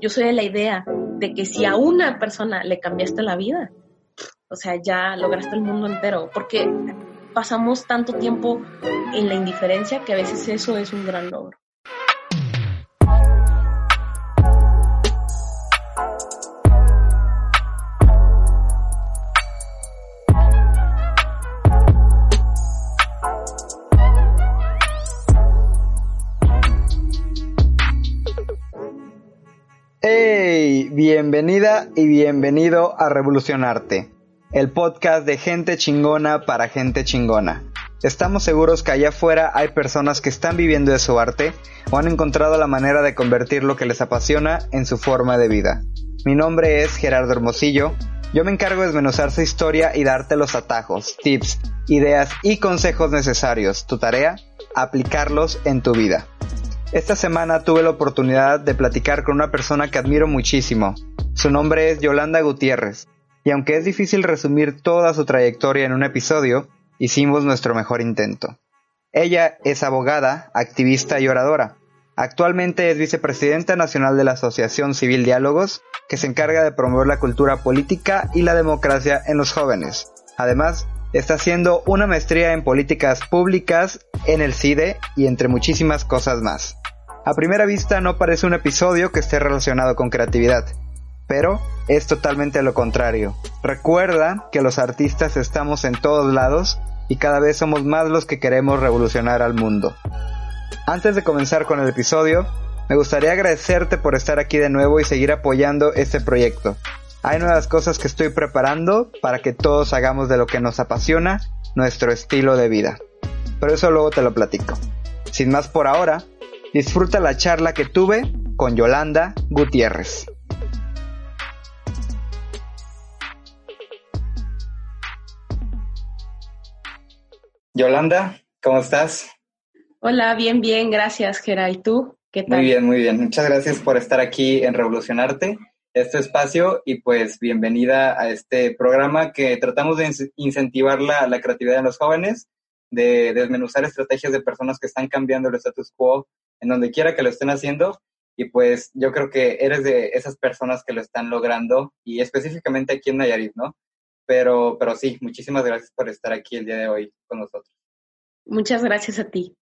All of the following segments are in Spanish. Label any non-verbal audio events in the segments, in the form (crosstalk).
Yo soy de la idea de que si a una persona le cambiaste la vida, o sea, ya lograste el mundo entero, porque pasamos tanto tiempo en la indiferencia que a veces eso es un gran logro. Bienvenida y bienvenido a Revolucionarte, el podcast de gente chingona para gente chingona. Estamos seguros que allá afuera hay personas que están viviendo de su arte o han encontrado la manera de convertir lo que les apasiona en su forma de vida. Mi nombre es Gerardo Hermosillo. Yo me encargo de desmenuzar su historia y darte los atajos, tips, ideas y consejos necesarios. Tu tarea, aplicarlos en tu vida. Esta semana tuve la oportunidad de platicar con una persona que admiro muchísimo. Su nombre es Yolanda Gutiérrez, y aunque es difícil resumir toda su trayectoria en un episodio, hicimos nuestro mejor intento. Ella es abogada, activista y oradora. Actualmente es vicepresidenta nacional de la Asociación Civil Diálogos, que se encarga de promover la cultura política y la democracia en los jóvenes. Además, está haciendo una maestría en políticas públicas en el CIDE y entre muchísimas cosas más. A primera vista no parece un episodio que esté relacionado con creatividad, pero es totalmente lo contrario. Recuerda que los artistas estamos en todos lados y cada vez somos más los que queremos revolucionar al mundo. Antes de comenzar con el episodio, me gustaría agradecerte por estar aquí de nuevo y seguir apoyando este proyecto. Hay nuevas cosas que estoy preparando para que todos hagamos de lo que nos apasiona nuestro estilo de vida. Pero eso luego te lo platico. Sin más por ahora, disfruta la charla que tuve con Yolanda Gutiérrez. Yolanda, ¿cómo estás? Hola, bien, bien, gracias, Gera. ¿Y tú? ¿Qué tal? Muy bien, muy bien. Muchas gracias por estar aquí en Revolucionarte este espacio y pues bienvenida a este programa que tratamos de incentivar la, la creatividad en los jóvenes, de desmenuzar estrategias de personas que están cambiando el status quo en donde quiera que lo estén haciendo y pues yo creo que eres de esas personas que lo están logrando y específicamente aquí en Nayarit, ¿no? Pero, pero sí, muchísimas gracias por estar aquí el día de hoy con nosotros. Muchas gracias a ti.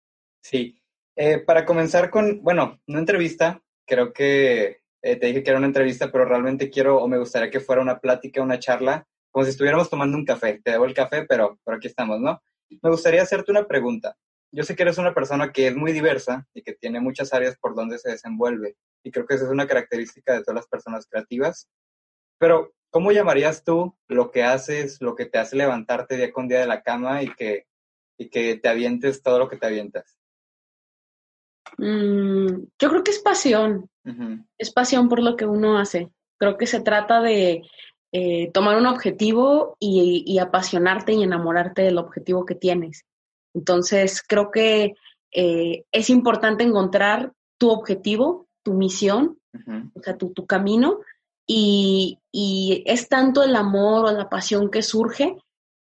Sí, eh, para comenzar con, bueno, una entrevista, creo que eh, te dije que era una entrevista, pero realmente quiero o me gustaría que fuera una plática, una charla, como si estuviéramos tomando un café. Te debo el café, pero, pero aquí estamos, ¿no? Me gustaría hacerte una pregunta. Yo sé que eres una persona que es muy diversa y que tiene muchas áreas por donde se desenvuelve. Y creo que esa es una característica de todas las personas creativas. Pero, ¿cómo llamarías tú lo que haces, lo que te hace levantarte día con día de la cama y que, y que te avientes todo lo que te avientas? Mm, yo creo que es pasión. Es pasión por lo que uno hace. Creo que se trata de eh, tomar un objetivo y, apasionarte y enamorarte del objetivo que tienes. Entonces, creo que eh, es importante encontrar tu objetivo, tu misión, o sea, tu, camino, y, y, es tanto el amor o la pasión que surge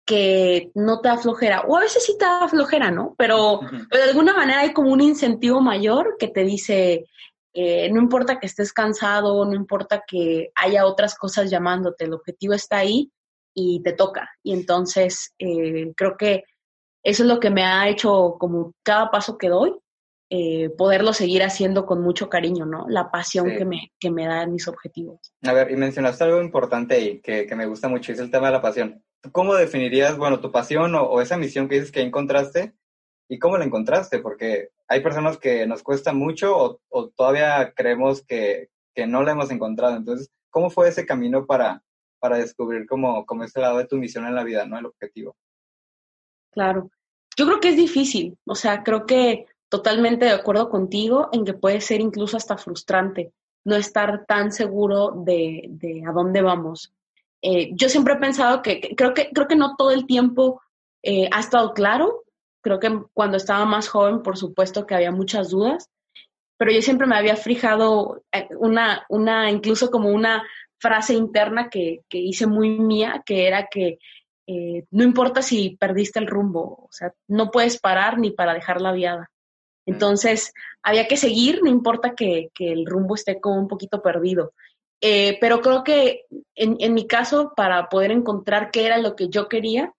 que no te aflojera, o a veces sí te aflojera, ¿no? Pero, de alguna manera hay como un incentivo mayor que te dice, eh, no importa que estés cansado, no importa que haya otras cosas llamándote, el objetivo está ahí y te toca. Y entonces eh, creo que eso es lo que me ha hecho como cada paso que doy, eh, poderlo seguir haciendo con mucho cariño, ¿no? La pasión que, me, que me dan mis objetivos. A ver, y mencionaste algo importante y que, que me gusta mucho, es el tema de la pasión. ¿Cómo definirías, bueno, tu pasión o, esa misión que dices que encontraste y cómo la encontraste? Porque hay personas que nos cuesta mucho o, todavía creemos que, no la hemos encontrado. Entonces, ¿cómo fue ese camino para, para descubrir cómo, cómo ese lado de tu misión en la vida, ¿no? El objetivo. Claro. Yo creo que es difícil. O sea, creo que totalmente de acuerdo contigo en que puede ser incluso hasta frustrante no estar tan seguro de, de a dónde vamos. Eh, yo siempre he pensado que, creo que creo que no todo el tiempo eh, ha estado claro. Creo que cuando estaba más joven, por supuesto que había muchas dudas, pero yo siempre me había fijado eh, una, una incluso como una frase interna que, que hice muy mía, que era que no importa si perdiste el rumbo, o sea, no puedes parar ni para dejar la viada. Entonces, había que seguir, no importa que, que el rumbo esté como un poquito perdido. Eh, pero creo que en, en, mi caso, para poder encontrar qué era lo que yo quería,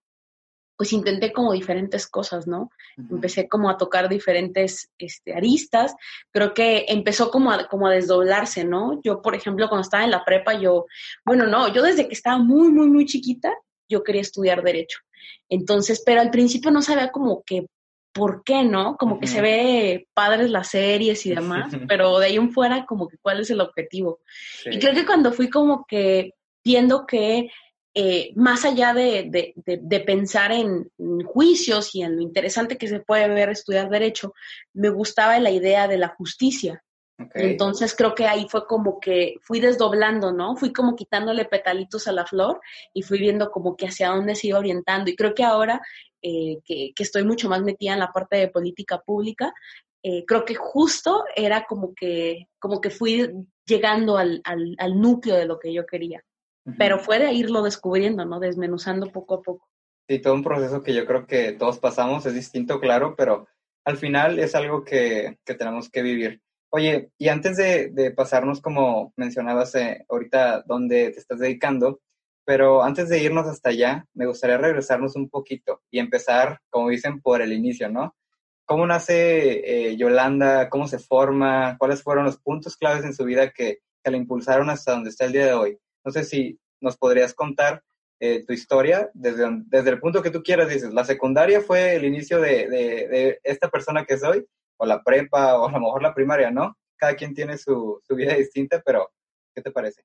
pues intenté como diferentes cosas, ¿no? Empecé como a tocar diferentes este, aristas. Creo que empezó como a, como a desdoblarse, ¿no? Yo, por ejemplo, cuando estaba en la prepa, yo, bueno, no, yo desde que estaba muy, muy, muy chiquita, yo quería estudiar derecho. Entonces, pero al principio no sabía como que ¿por qué no? Como que se ve padres las series y demás, (laughs) pero de ahí en fuera como que cuál es el objetivo. Y creo que cuando fui como que viendo que eh, más allá de, de, pensar en, juicios y en lo interesante que se puede ver estudiar derecho, me gustaba la idea de la justicia. Entonces creo que ahí fue como que fui desdoblando, ¿no? Fui como quitándole petalitos a la flor y fui viendo como que hacia dónde se iba orientando. Y creo que ahora eh, que, estoy mucho más metida en la parte de política pública, eh, creo que justo era como que, como que fui llegando al, al, núcleo de lo que yo quería. Pero fue de irlo descubriendo, ¿no? Desmenuzando poco a poco. Sí, todo un proceso que yo creo que todos pasamos, es distinto, claro, pero al final es algo que, que tenemos que vivir. Oye, y antes de, de pasarnos, como mencionabas eh, ahorita, dónde te estás dedicando, pero antes de irnos hasta allá, me gustaría regresarnos un poquito y empezar, como dicen, por el inicio, ¿no? ¿Cómo nace eh, Yolanda? ¿Cómo se forma? ¿Cuáles fueron los puntos claves en su vida que, que la impulsaron hasta donde está el día de hoy? No sé si nos podrías contar eh, tu historia desde, desde el punto que tú quieras. Dices, la secundaria fue el inicio de, de, de, esta persona que soy, o la prepa, o a lo mejor la primaria, ¿no? Cada quien tiene su, su vida distinta, pero ¿qué te parece?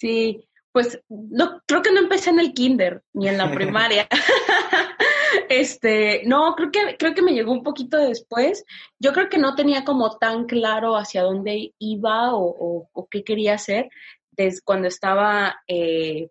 Sí, pues no, creo que no empecé en el kinder ni en la (laughs) primaria. (laughs) este, no, creo que, creo que me llegó un poquito después. Yo creo que no tenía como tan claro hacia dónde iba o, o, qué quería hacer desde cuando estaba eh,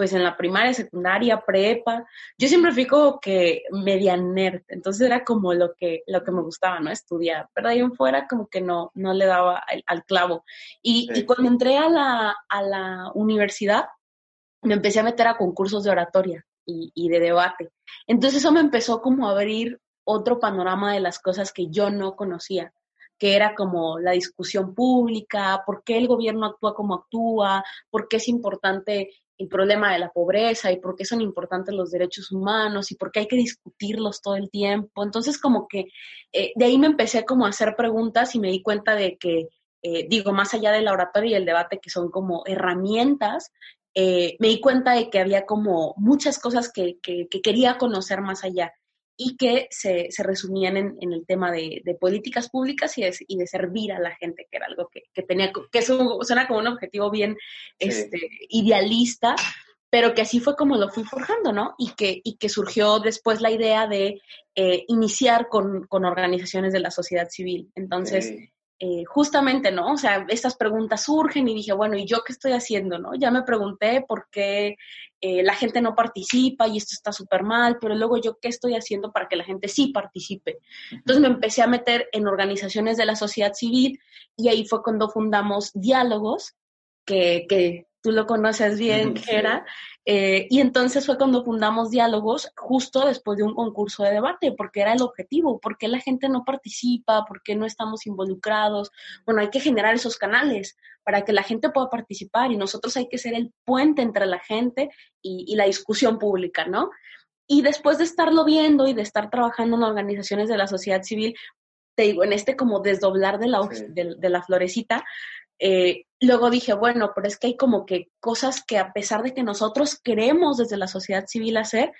pues en la primaria, secundaria, prepa. Yo siempre fui como que media nerd, entonces era como lo que, lo que me gustaba, ¿no? Estudiar, pero ahí en fuera como que no, no le daba al, clavo. Y, y, cuando entré a la, a la universidad, me empecé a meter a concursos de oratoria y, y de debate. Entonces eso me empezó como a abrir otro panorama de las cosas que yo no conocía que era como la discusión pública, por qué el gobierno actúa como actúa, por qué es importante el problema de la pobreza y por qué son importantes los derechos humanos y por qué hay que discutirlos todo el tiempo. Entonces, como que eh, de ahí me empecé como a hacer preguntas y me di cuenta de que, eh, digo, más allá de la oratoria y el debate, que son como herramientas, eh, me di cuenta de que había como muchas cosas que, que, que quería conocer más allá y que se, se resumían en, en, el tema de, de políticas públicas y de, y de, servir a la gente, que era algo que, que tenía, que suena como un objetivo bien este, idealista, pero que así fue como lo fui forjando, ¿no? Y que, y que surgió después la idea de eh, iniciar con, con, organizaciones de la sociedad civil. Entonces, sí. Eh, justamente, ¿no? O sea, estas preguntas surgen y dije, bueno, ¿y yo qué estoy haciendo, no? Ya me pregunté por qué eh, la gente no participa y esto está súper mal, pero luego yo qué estoy haciendo para que la gente sí participe. Entonces me empecé a meter en organizaciones de la sociedad civil y ahí fue cuando fundamos Diálogos, que, que tú lo conoces bien, que era, eh, y entonces fue cuando fundamos Diálogos, justo después de un concurso de debate, porque era el objetivo, porque la gente no participa, porque no estamos involucrados. Bueno, hay que generar esos canales para que la gente pueda participar y nosotros hay que ser el puente entre la gente y, y la discusión pública, ¿no? Y después de estarlo viendo y de estar trabajando en organizaciones de la sociedad civil, te digo, en este como desdoblar de la, sí. de, de la florecita, eh, luego dije, bueno, pero es que hay como que cosas que a pesar de que nosotros queremos desde la sociedad civil hacer,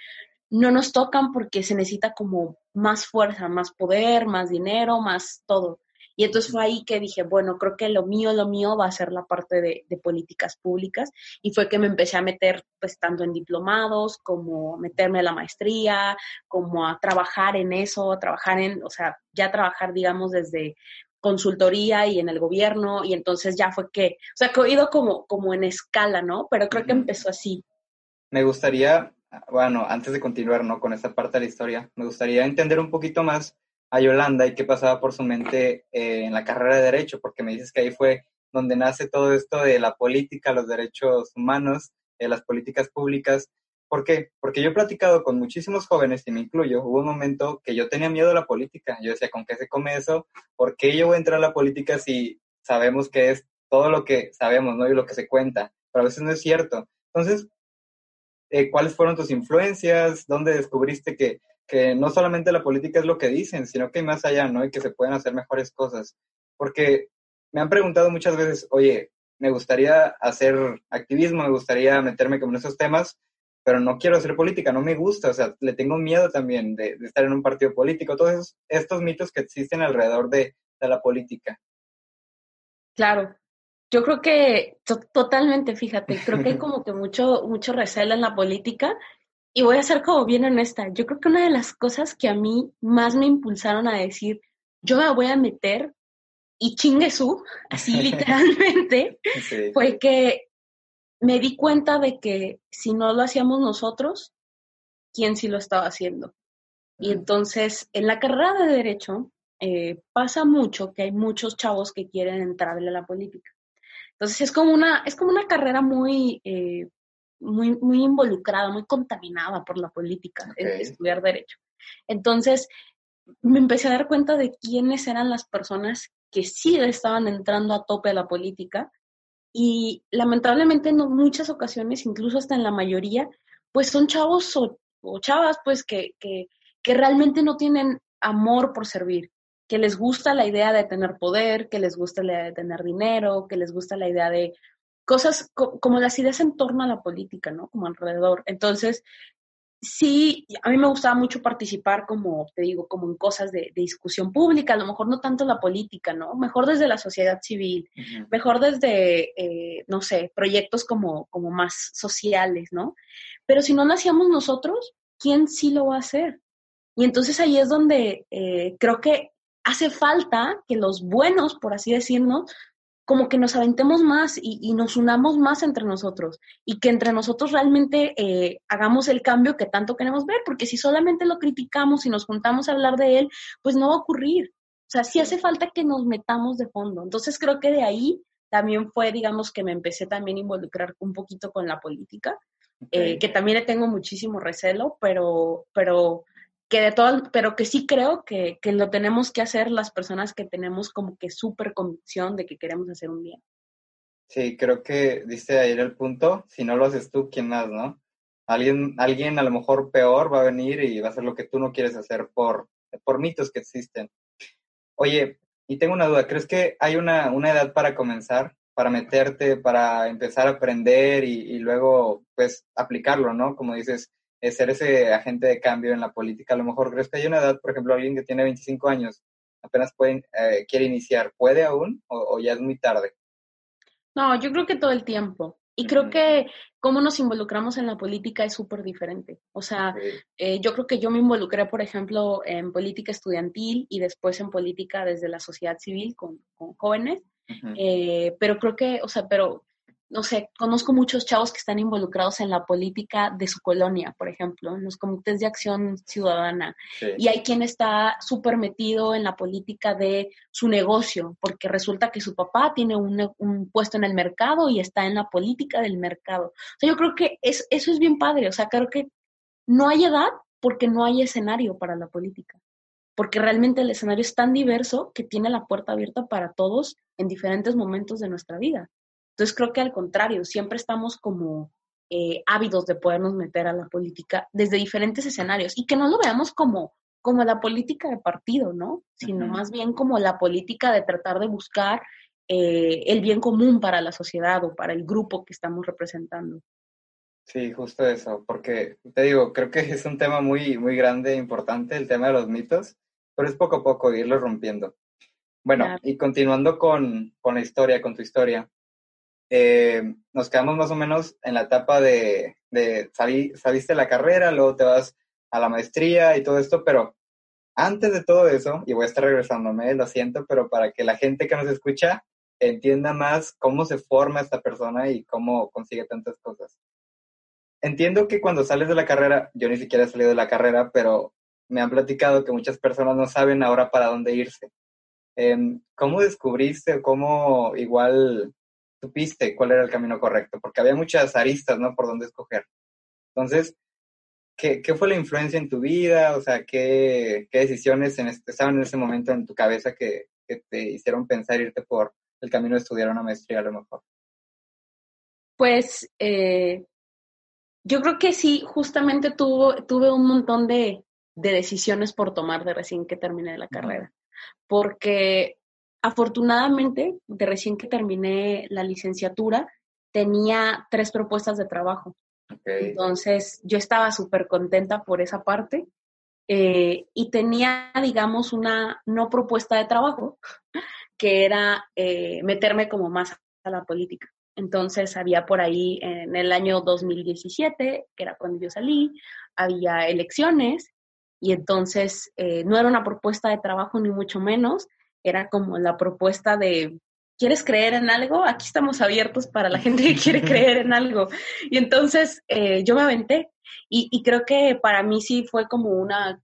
no nos tocan porque se necesita como más fuerza, más poder, más dinero, más todo. Y entonces fue ahí que dije, bueno, creo que lo mío, lo mío va a ser la parte de, de, políticas públicas. Y fue que me empecé a meter, pues, tanto en diplomados, como meterme a la maestría, como a trabajar en eso, a trabajar en, o sea, ya trabajar, digamos, desde consultoría y en el gobierno y entonces ya fue que, o sea, que he ido como, como en escala, ¿no? Pero creo que empezó así. Me gustaría, bueno, antes de continuar, ¿no? Con esta parte de la historia, me gustaría entender un poquito más a Yolanda y qué pasaba por su mente eh, en la carrera de Derecho, porque me dices que ahí fue donde nace todo esto de la política, los derechos humanos, eh, las políticas públicas. ¿Por qué? Porque yo he platicado con muchísimos jóvenes, y me incluyo, hubo un momento que yo tenía miedo a la política. Yo decía, ¿con qué se come eso? ¿Por qué yo voy a entrar a la política si sabemos que es todo lo que sabemos, ¿no? Y lo que se cuenta. Pero a veces no es cierto. Entonces, eh, ¿cuáles fueron tus influencias? ¿Dónde descubriste que, que no solamente la política es lo que dicen, sino que hay más allá, ¿no? Y que se pueden hacer mejores cosas. Porque me han preguntado muchas veces, oye, me gustaría hacer activismo, me gustaría meterme como en esos temas, pero no quiero hacer política, no me gusta, o sea, le tengo miedo también de, estar en un partido político, todos estos mitos que existen alrededor de, la política. Claro, yo creo que totalmente, fíjate, creo que hay como que mucho, mucho recelo en la política y voy a ser como bien honesta, yo creo que una de las cosas que a mí más me impulsaron a decir, yo me voy a meter y chingue su, (laughs) así literalmente, fue que me di cuenta de que si no lo hacíamos nosotros, ¿quién sí lo estaba haciendo? Y entonces, en la carrera de Derecho, eh, pasa mucho que hay muchos chavos que quieren entrarle a la política. Entonces, es como una, es como una carrera muy, eh, muy, muy involucrada, muy contaminada por la política, estudiar Derecho. Entonces, me empecé a dar cuenta de quiénes eran las personas que sí estaban entrando a tope a la política y lamentablemente en muchas ocasiones, incluso hasta en la mayoría, pues son chavos o, chavas pues que, que, que realmente no tienen amor por servir, que les gusta la idea de tener poder, que les gusta la idea de tener dinero, que les gusta la idea de cosas como las ideas en torno a la política, ¿no? Como alrededor. Entonces, sí, a mí me gustaba mucho participar, como te digo, como en cosas de, discusión pública, a lo mejor no tanto la política, ¿no? Mejor desde la sociedad civil, mejor desde, eh, no sé, proyectos como, como más sociales, ¿no? Pero si no lo hacíamos nosotros, ¿quién sí lo va a hacer? Y entonces ahí es donde eh, creo que hace falta que los buenos, por así decirlo, como que nos aventemos más y, nos unamos más entre nosotros y que entre nosotros realmente eh, hagamos el cambio que tanto queremos ver, porque si solamente lo criticamos y nos juntamos a hablar de él, pues no va a ocurrir. O sea, sí hace falta que nos metamos de fondo. Entonces creo que de ahí también fue, digamos, que me empecé también a involucrar un poquito con la política, eh, que también le tengo muchísimo recelo, pero, pero que de todo, pero que sí creo que, que, lo tenemos que hacer las personas que tenemos como que súper convicción de que queremos hacer un bien. Sí, creo que dice ayer el punto, si no lo haces tú, ¿quién más, no? Alguien, alguien a lo mejor peor va a venir y va a hacer lo que tú no quieres hacer por, por mitos que existen. Oye, y tengo una duda, ¿crees que hay una, una edad para comenzar, para meterte, para empezar a aprender y, y luego, pues, aplicarlo, ¿no? Como dices, ser ese agente de cambio en la política. A lo mejor crees que hay una edad, por ejemplo, alguien que tiene 25 años, apenas puede, eh, quiere iniciar, ¿puede aún o, ya es muy tarde? No, yo creo que todo el tiempo. Y creo que cómo nos involucramos en la política es súper diferente. O sea, eh, yo creo que yo me involucré, por ejemplo, en política estudiantil y después en política desde la sociedad civil con, jóvenes. Eh, pero creo que, o sea, pero no sé, conozco muchos chavos que están involucrados en la política de su colonia, por ejemplo, en los comités de acción ciudadana. Y hay quien está súper metido en la política de su negocio, porque resulta que su papá tiene un, puesto en el mercado y está en la política del mercado. O sea, yo creo que es, eso es bien padre. O sea, creo que no hay edad porque no hay escenario para la política. Porque realmente el escenario es tan diverso que tiene la puerta abierta para todos en diferentes momentos de nuestra vida. Entonces creo que al contrario, siempre estamos como eh, ávidos de podernos meter a la política desde diferentes escenarios y que no lo veamos como, como la política de partido, ¿no? Sino más bien como la política de tratar de buscar eh, el bien común para la sociedad o para el grupo que estamos representando. Sí, justo eso, porque te digo, creo que es un tema muy, muy grande e importante, el tema de los mitos, pero es poco a poco irlo rompiendo. Bueno, y continuando con, con la historia, con tu historia, eh, nos quedamos más o menos en la etapa de, de saliste la carrera, luego te vas a la maestría y todo esto, pero antes de todo eso, y voy a estar regresándome, lo siento, pero para que la gente que nos escucha entienda más cómo se forma esta persona y cómo consigue tantas cosas. Entiendo que cuando sales de la carrera, yo ni siquiera he salido de la carrera, pero me han platicado que muchas personas no saben ahora para dónde irse. Em, ¿Cómo descubriste cómo igual supiste cuál era el camino correcto? Porque había muchas aristas, ¿no? Por dónde escoger. Entonces, ¿qué, fue la influencia en tu vida? O sea, ¿qué, decisiones en este, estaban en ese momento en tu cabeza que, te hicieron pensar irte por el camino de estudiar una maestría a lo mejor? Pues eh, yo creo que sí, justamente tuve un montón de, de decisiones por tomar de recién que terminé la carrera, porque afortunadamente de recién que terminé la licenciatura tenía tres propuestas de trabajo. Entonces yo estaba súper contenta por esa parte eh, y tenía, digamos, una no propuesta de trabajo que era eh, meterme como más a la política. Entonces había por ahí en el año 2017, que era cuando yo salí, había elecciones y entonces eh, no era una propuesta de trabajo ni mucho menos, era como la propuesta de, ¿quieres creer en algo? Aquí estamos abiertos para la gente que quiere (laughs) creer en algo. Y entonces eh, yo me aventé y, creo que para mí sí fue como una,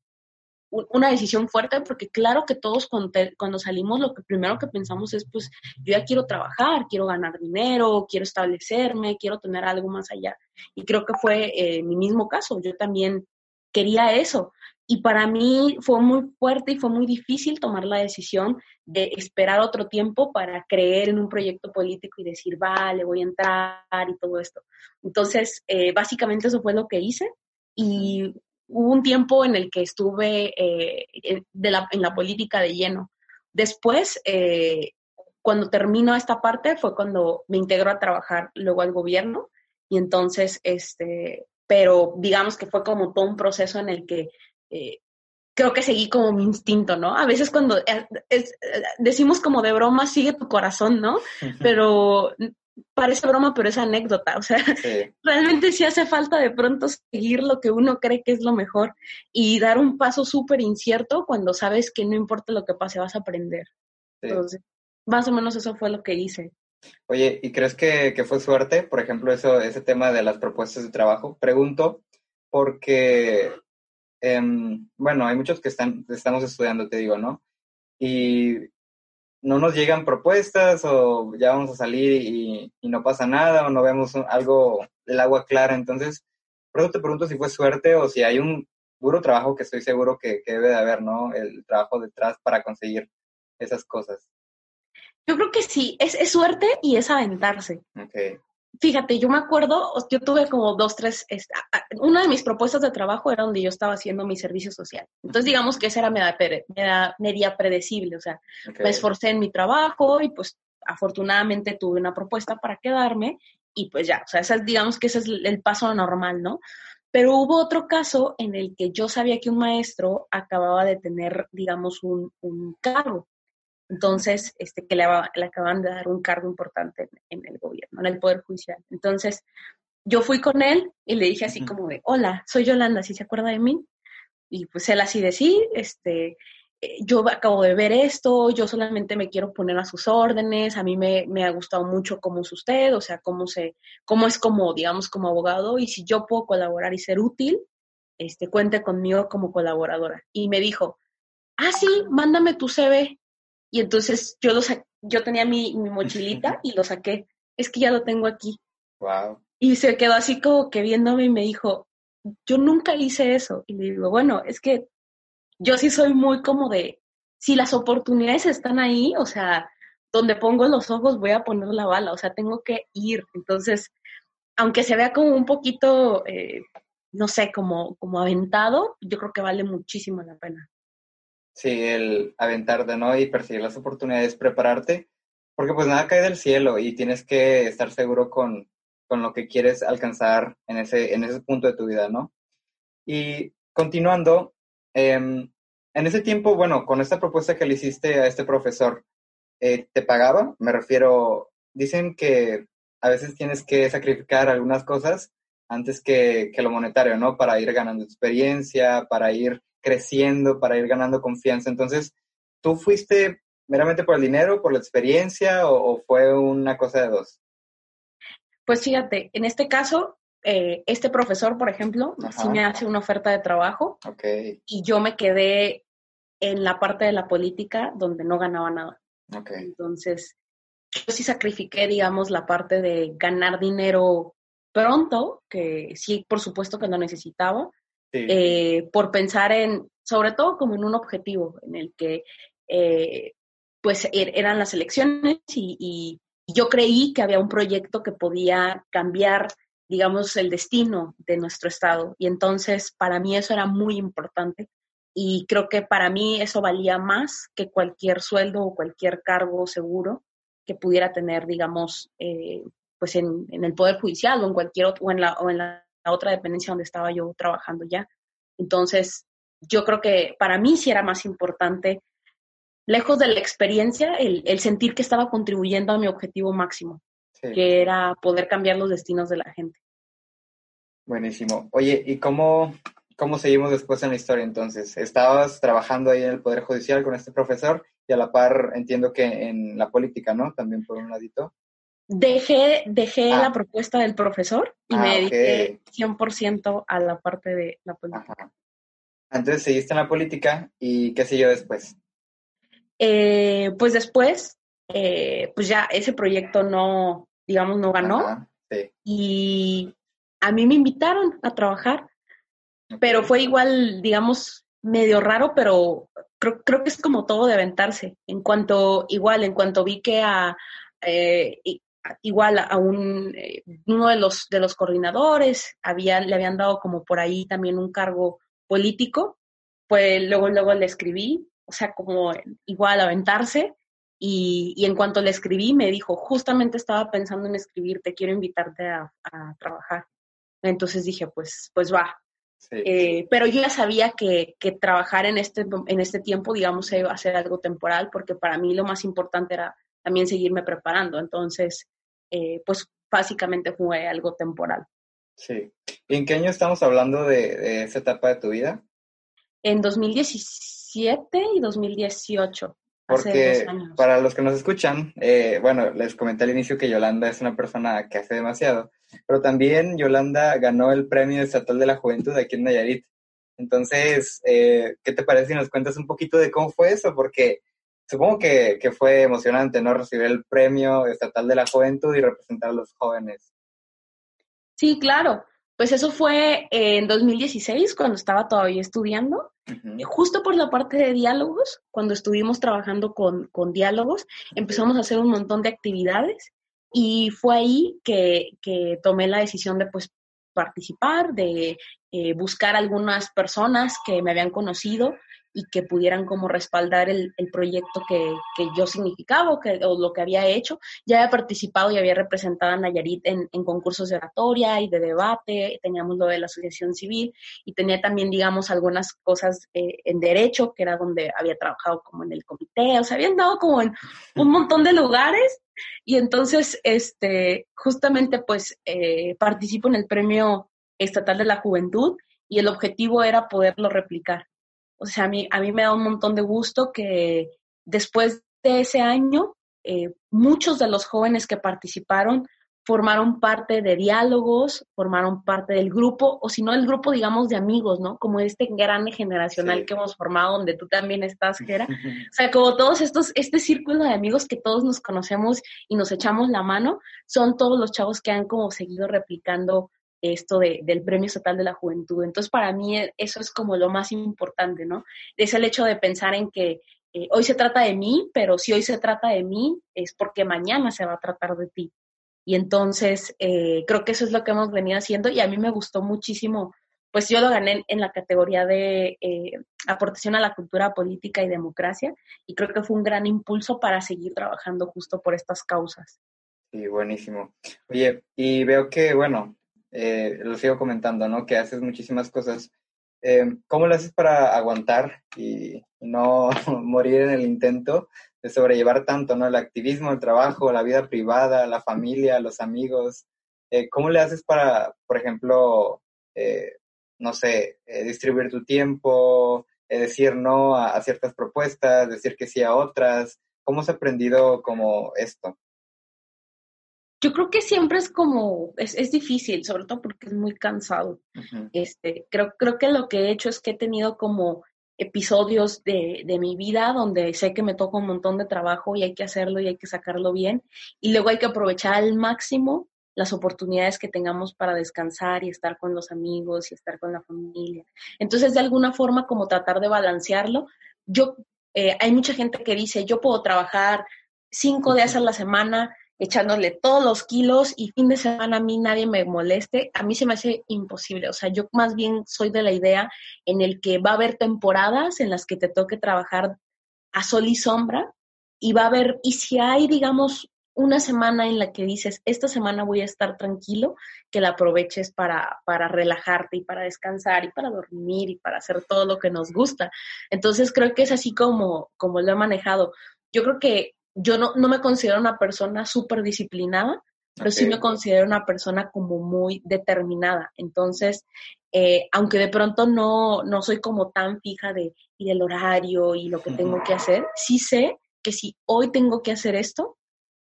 una decisión fuerte porque claro que todos cuando, salimos lo que primero que pensamos es pues yo ya quiero trabajar, quiero ganar dinero, quiero establecerme, quiero tener algo más allá. Y creo que fue eh, mi mismo caso, yo también quería eso, y para mí fue muy fuerte y fue muy difícil tomar la decisión de esperar otro tiempo para creer en un proyecto político y decir, vale, voy a entrar y todo esto. Entonces, eh, básicamente eso fue lo que hice y hubo un tiempo en el que estuve eh, en la política de lleno. Después, eh, cuando terminó esta parte, fue cuando me integró a trabajar luego al gobierno y entonces, este, pero digamos que fue como todo un proceso en el que eh, creo que seguí como mi instinto, ¿no? A veces cuando eh, decimos como de broma, sigue tu corazón, ¿no? Pero parece broma, pero es anécdota, o sea, (laughs) realmente sí hace falta de pronto seguir lo que uno cree que es lo mejor y dar un paso súper incierto cuando sabes que no importa lo que pase, vas a aprender. Entonces, más o menos eso fue lo que hice. Oye, ¿y crees que, que, fue suerte? Por ejemplo, eso, ese tema de las propuestas de trabajo. Pregunto porque Em, bueno, hay muchos que están, estamos estudiando, te digo, ¿no? Y no nos llegan propuestas o ya vamos a salir y, no pasa nada o no vemos algo del agua clara. Entonces, por te pregunto si fue suerte o si hay un duro trabajo que estoy seguro que, que debe de haber, ¿no? El trabajo detrás para conseguir esas cosas. Yo creo que sí, es, es suerte y es aventarse. Okay. Fíjate, yo me acuerdo, yo tuve como dos, tres, una de mis propuestas de trabajo era donde yo estaba haciendo mi servicio social. Entonces, digamos que esa era media, media predecible, o sea, me esforcé en mi trabajo y pues afortunadamente tuve una propuesta para quedarme y pues ya, o sea, esa, digamos que ese es el paso normal, ¿no? Pero hubo otro caso en el que yo sabía que un maestro acababa de tener, digamos, un, un cargo entonces, este, que le, le acaban de dar un cargo importante en, el gobierno, en el Poder Judicial. Entonces, yo fui con él y le dije así como de, hola, soy Yolanda, ¿sí se acuerda de mí? Y pues él así de sí, este, eh, yo acabo de ver esto, yo solamente me quiero poner a sus órdenes, a mí me, me, ha gustado mucho cómo es usted, o sea, cómo, se, cómo es como, digamos, como abogado, y si yo puedo colaborar y ser útil, este, cuente conmigo como colaboradora. Y me dijo, ah, sí, mándame tu CV. Y entonces yo, lo yo tenía mi, mochilita (laughs) y lo saqué. Es que ya lo tengo aquí. Wow. Y se quedó así como que viéndome y me dijo, yo nunca hice eso. Y le digo, bueno, es que yo sí soy muy como de, si las oportunidades están ahí, o sea, donde pongo los ojos voy a poner la bala, o sea, tengo que ir. Entonces, aunque se vea como un poquito, eh, no sé, como, como aventado, yo creo que vale muchísimo la pena. Sí, el aventarte, ¿no? Y perseguir las oportunidades, prepararte, porque pues nada cae del cielo y tienes que estar seguro con, con lo que quieres alcanzar en ese, en ese punto de tu vida, ¿no? Y continuando, em, en ese tiempo, bueno, con esta propuesta que le hiciste a este profesor, eh, ¿te pagaba? Me refiero, dicen que a veces tienes que sacrificar algunas cosas antes que, que, lo monetario, ¿no? Para ir ganando experiencia, para ir creciendo, para ir ganando confianza. Entonces, ¿tú fuiste meramente por el dinero, por la experiencia o, fue una cosa de dos? Pues fíjate, en este caso, eh, este profesor, por ejemplo, sí me hace una oferta de trabajo y yo me quedé en la parte de la política donde no ganaba nada. Entonces, yo sí sacrifiqué, digamos, la parte de ganar dinero pronto, que sí, por supuesto que lo necesitaba, eh, por pensar en, sobre todo como en un objetivo en el que, eh, pues, er, eran las elecciones y, yo creí que había un proyecto que podía cambiar, digamos, el destino de nuestro estado. Y entonces, para mí eso era muy importante. Y creo que para mí eso valía más que cualquier sueldo o cualquier cargo seguro que pudiera tener, digamos, eh, pues en, el Poder Judicial o en cualquier o en, la, o en la otra dependencia donde estaba yo trabajando ya. Entonces, yo creo que para mí sí era más importante, lejos de la experiencia, el, el sentir que estaba contribuyendo a mi objetivo máximo, que era poder cambiar los destinos de la gente. Buenísimo. Oye, ¿y cómo, cómo seguimos después en la historia entonces? Estabas trabajando ahí en el Poder Judicial con este profesor y a la par entiendo que en la política, ¿no? También por un ladito. Dejé, dejé ah. la propuesta del profesor y ah, me dediqué 100% a la parte de la política. Entonces seguiste en la política y qué siguió después. Eh, pues después, eh, pues ya ese proyecto no, digamos, no ganó. Y a mí me invitaron a trabajar, pero fue igual, digamos, medio raro, pero creo, creo que es como todo de aventarse. En cuanto, igual, en cuanto vi que a, eh, igual a un, eh, uno de los, de los coordinadores había, le habían dado como por ahí también un cargo político, pues luego, luego le escribí, o sea, como igual aventarse, y, y en cuanto le escribí me dijo, justamente estaba pensando en escribirte, quiero invitarte a, a trabajar. Entonces dije, pues, pues va. Eh, pero yo ya sabía que, que, trabajar en este, en este tiempo, digamos, iba a ser algo temporal, porque para mí lo más importante era también seguirme preparando. Entonces, eh, pues básicamente fue algo temporal. Sí. ¿Y en qué año estamos hablando de, esa etapa de tu vida? En 2017 y 2018. Porque para los que nos escuchan, eh, bueno, les comenté al inicio que Yolanda es una persona que hace demasiado, pero también Yolanda ganó el Premio Estatal de la Juventud aquí en Nayarit. Entonces, eh, ¿qué te parece si nos cuentas un poquito de cómo fue eso? Porque supongo que, que, fue emocionante, ¿no? Recibir el premio estatal de la juventud y representar a los jóvenes. Sí, claro. Pues eso fue en 2016, cuando estaba todavía estudiando. Justo por la parte de diálogos, cuando estuvimos trabajando con, con diálogos, empezamos a hacer un montón de actividades y fue ahí que, que tomé la decisión de pues participar, de eh, buscar algunas personas que me habían conocido y que pudieran como respaldar el, el proyecto que, que, yo significaba o, que, o lo que había hecho. Ya había participado y había representado a Nayarit en, en, concursos de oratoria y de debate, teníamos lo de la asociación civil y tenía también, digamos, algunas cosas eh, en derecho, que era donde había trabajado como en el comité, o sea, habían dado como en un montón de lugares y entonces, este, justamente pues eh, participo en el Premio Estatal de la Juventud y el objetivo era poderlo replicar. O sea, a mí, a mí me da un montón de gusto que después de ese año, eh, muchos de los jóvenes que participaron formaron parte de diálogos, formaron parte del grupo, o si no, el grupo, digamos, de amigos, ¿no? Como este gran generacional que hemos formado, donde tú también estás, Gera. (laughs) O sea, como todos estos, este círculo de amigos que todos nos conocemos y nos echamos la mano, son todos los chavos que han como seguido replicando esto de, del Premio Estatal de la Juventud. Entonces, para mí e, eso es como lo más importante, ¿no? Es el hecho de pensar en que eh, hoy se trata de mí, pero si hoy se trata de mí, es porque mañana se va a tratar de ti. Y entonces, eh, creo que eso es lo que hemos venido haciendo y a mí me gustó muchísimo. Pues yo lo gané en la categoría de eh, aportación a la cultura política y democracia y creo que fue un gran impulso para seguir trabajando justo por estas causas. Sí, buenísimo. Oye, y veo que, bueno, eh, lo sigo comentando, ¿no? Que haces muchísimas cosas. Eh, ¿Cómo lo haces para aguantar y, no (laughs) morir en el intento de sobrellevar tanto, ¿no? El activismo, el trabajo, la vida privada, la familia, los amigos. Eh, ¿Cómo le haces para, por ejemplo, no sé, distribuir tu tiempo, eh, decir no a, ciertas propuestas, decir que sí a otras? ¿Cómo se ha aprendido como esto? Yo creo que siempre es como, es, es difícil, sobre todo porque es muy cansado. este, creo, creo que lo que he hecho es que he tenido como episodios de, de, mi vida donde sé que me toca un montón de trabajo y hay que hacerlo y hay que sacarlo bien. Y luego hay que aprovechar al máximo las oportunidades que tengamos para descansar y estar con los amigos y estar con la familia. Entonces, de alguna forma, como tratar de balancearlo. Yo, eh, hay mucha gente que dice, yo puedo trabajar cinco días a la semana echándole todos los kilos y fin de semana a mí nadie me moleste, a mí se me hace imposible. O sea, yo más bien soy de la idea en el que va a haber temporadas en las que te toque trabajar a sol y sombra y va a haber, y si hay, digamos, una semana en la que dices, esta semana voy a estar tranquilo, que la aproveches para, para relajarte y para descansar y para dormir y para hacer todo lo que nos gusta. Entonces creo que es así como, como lo he manejado. Yo creo que yo no, no me considero una persona súper disciplinada, pero sí me considero una persona como muy determinada. Entonces, eh, aunque de pronto no, no soy como tan fija de y del horario y lo que tengo que hacer, sí sé que si hoy tengo que hacer esto,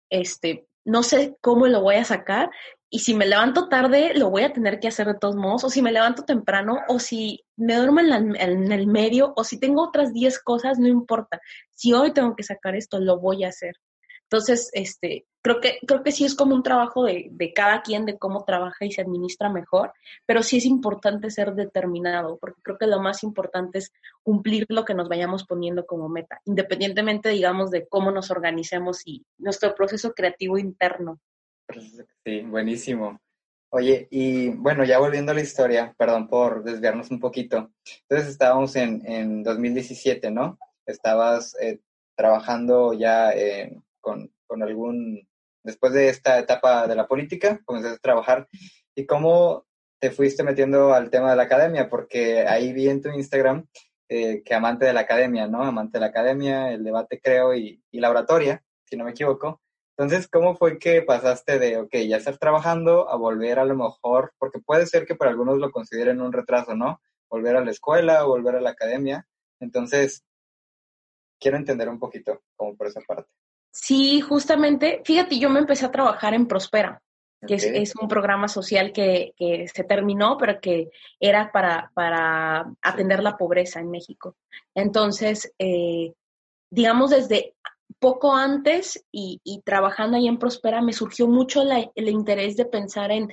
este, no sé cómo lo voy a sacar y si me levanto tarde, lo voy a tener que hacer de todos modos, o si me levanto temprano, o si me duermo en, en el medio, o si tengo otras 10 cosas, no importa. Si hoy tengo que sacar esto, lo voy a hacer. Entonces, este, creo que, creo que sí es como un trabajo de, de, cada quien, de cómo trabaja y se administra mejor, pero sí es importante ser determinado, porque creo que lo más importante es cumplir lo que nos vayamos poniendo como meta, independientemente, digamos, de cómo nos organicemos y nuestro proceso creativo interno. Sí, buenísimo. Oye, y bueno, ya volviendo a la historia, perdón por desviarnos un poquito. Entonces estábamos en, en 2017, ¿no? Estabas eh, trabajando ya con, con, algún, después de esta etapa de la política, comenzaste a trabajar. ¿Y cómo te fuiste metiendo al tema de la academia? Porque ahí vi en tu Instagram eh, que amante de la academia, ¿no? Amante de la academia, el debate creo y, y la oratoria, si no me equivoco. Entonces, ¿cómo fue que pasaste de, ok, ya estar trabajando a volver a lo mejor, porque puede ser que para algunos lo consideren un retraso, ¿no? Volver a la escuela volver a la academia. Entonces, quiero entender un poquito como por esa parte. Sí, justamente, fíjate, yo me empecé a trabajar en Prospera, que es, un programa social que, que, se terminó, pero que era para, para atender la pobreza en México. Entonces, eh, digamos, desde poco antes y, trabajando ahí en Prospera me surgió mucho el interés de pensar en,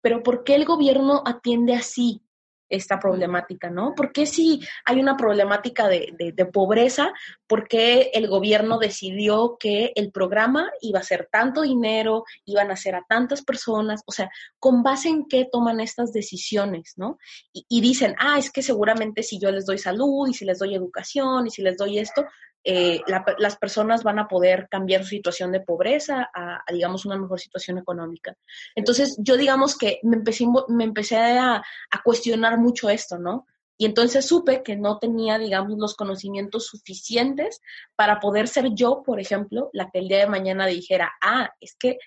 pero ¿por qué el gobierno atiende así esta problemática, ¿no? ¿Por qué si hay una problemática de, de, pobreza, por qué el gobierno decidió que el programa iba a ser tanto dinero, iban a ser a tantas personas? O sea, ¿con base en qué toman estas decisiones, ¿no? Y, y dicen, ah, es que seguramente si yo les doy salud y si les doy educación y si les doy esto, eh, las personas van a poder cambiar su situación de pobreza a, digamos, una mejor situación económica. Entonces, yo digamos que me empecé, me empecé a, cuestionar mucho esto, ¿no? Y entonces supe que no tenía, digamos, los conocimientos suficientes para poder ser yo, por ejemplo, la que el día de mañana dijera, ah, es que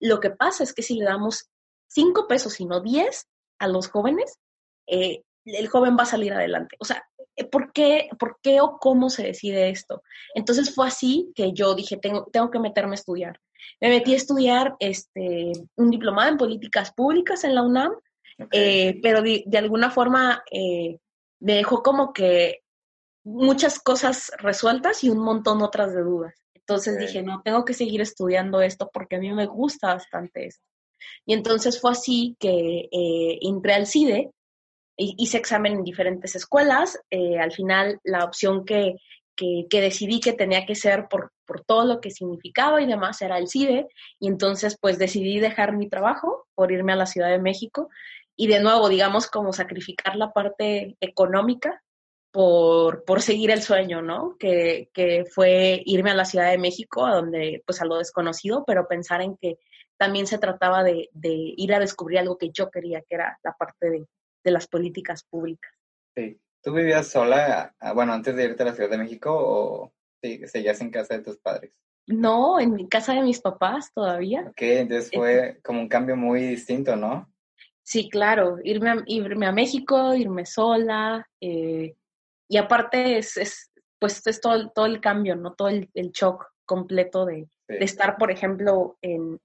lo que pasa es que si le damos cinco pesos y no diez a los jóvenes, eh, el joven va a salir adelante. O sea, ¿por qué, ¿por qué o cómo se decide esto? Entonces fue así que yo dije, tengo, tengo que meterme a estudiar. Me metí a estudiar este, un diplomado en políticas públicas en la UNAM, eh, pero de, alguna forma eh, me dejó como que muchas cosas resueltas y un montón otras de dudas. Entonces dije, no, tengo que seguir estudiando esto porque a mí me gusta bastante esto. Y entonces fue así que entré al CIDE hice examen en diferentes escuelas. Eh, al final, la opción que, que, decidí que tenía que ser por, por, todo lo que significaba y demás era el CIDE. Y entonces, pues decidí dejar mi trabajo por irme a la Ciudad de México. Y de nuevo, digamos, como sacrificar la parte económica por, por seguir el sueño, ¿no? Que, que fue irme a la Ciudad de México, a donde, pues a lo desconocido, pero pensar en que también se trataba de, de ir a descubrir algo que yo quería, que era la parte de, de las políticas públicas. Sí. ¿Tú vivías sola, ah, bueno, antes de irte a la Ciudad de México o seguías en casa de tus padres? No, en mi casa de mis papás todavía. Ok, entonces fue como un cambio muy distinto, ¿no? Sí, claro, irme a, irme a México, irme sola, eh, y aparte es, es, pues es todo, todo el cambio, ¿no? Todo el, shock completo de, estar, por ejemplo, en,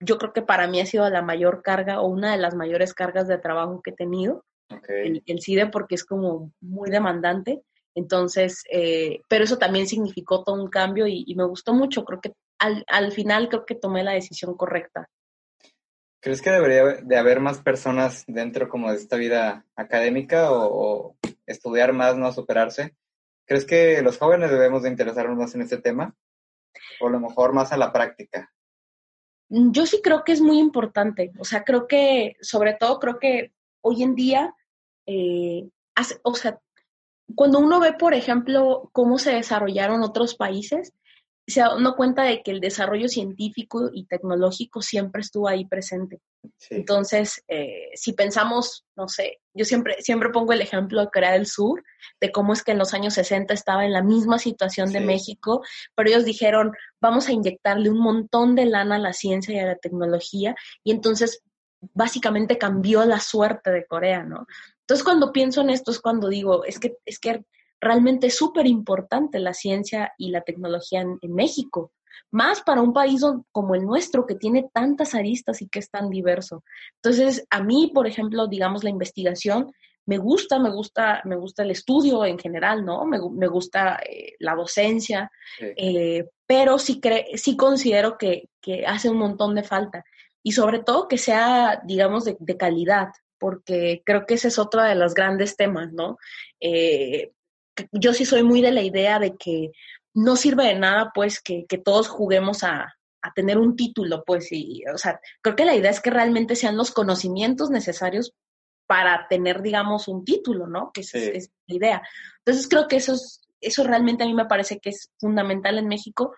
yo creo que para mí ha sido la mayor carga o una de las mayores cargas de trabajo que he tenido, el, el, CIDE, porque es como muy demandante. Entonces, eh, pero eso también significó todo un cambio y, me gustó mucho. Creo que al, al, final creo que tomé la decisión correcta. ¿Crees que debería de haber más personas dentro como de esta vida académica o, estudiar más, no superarse? ¿Crees que los jóvenes debemos de interesarnos más en este tema? O a lo mejor más a la práctica. Yo sí creo que es muy importante. O sea, creo que, sobre todo, creo que hoy en día, eh, o sea, cuando uno ve, por ejemplo, cómo se desarrollaron otros países, se da cuenta de que el desarrollo científico y tecnológico siempre estuvo ahí presente. Entonces, eh, si pensamos, no sé, yo siempre, siempre pongo el ejemplo de Corea del Sur, de cómo es que en los años 60 estaba en la misma situación de México, pero ellos dijeron, vamos a inyectarle un montón de lana a la ciencia y a la tecnología, y entonces básicamente cambió la suerte de Corea, ¿no? Entonces, cuando pienso en esto es cuando digo, es que, es que realmente es súper importante la ciencia y la tecnología en, México, más para un país como el nuestro que tiene tantas aristas y que es tan diverso. Entonces, a mí, por ejemplo, digamos, la investigación me gusta, me gusta, me gusta el estudio en general, ¿no? Me, gusta eh, la docencia, eh, pero sí, sí considero que, hace un montón de falta. Y sobre todo que sea, digamos, de, calidad, porque creo que ese es otro de los grandes temas, ¿no? Eh, yo sí soy muy de la idea de que no sirve de nada, pues, que, todos juguemos a, tener un título, pues, y, o sea, creo que la idea es que realmente sean los conocimientos necesarios para tener, digamos, un título, ¿no? Que es, la idea. Entonces, creo que eso, es, eso realmente a mí me parece que es fundamental en México,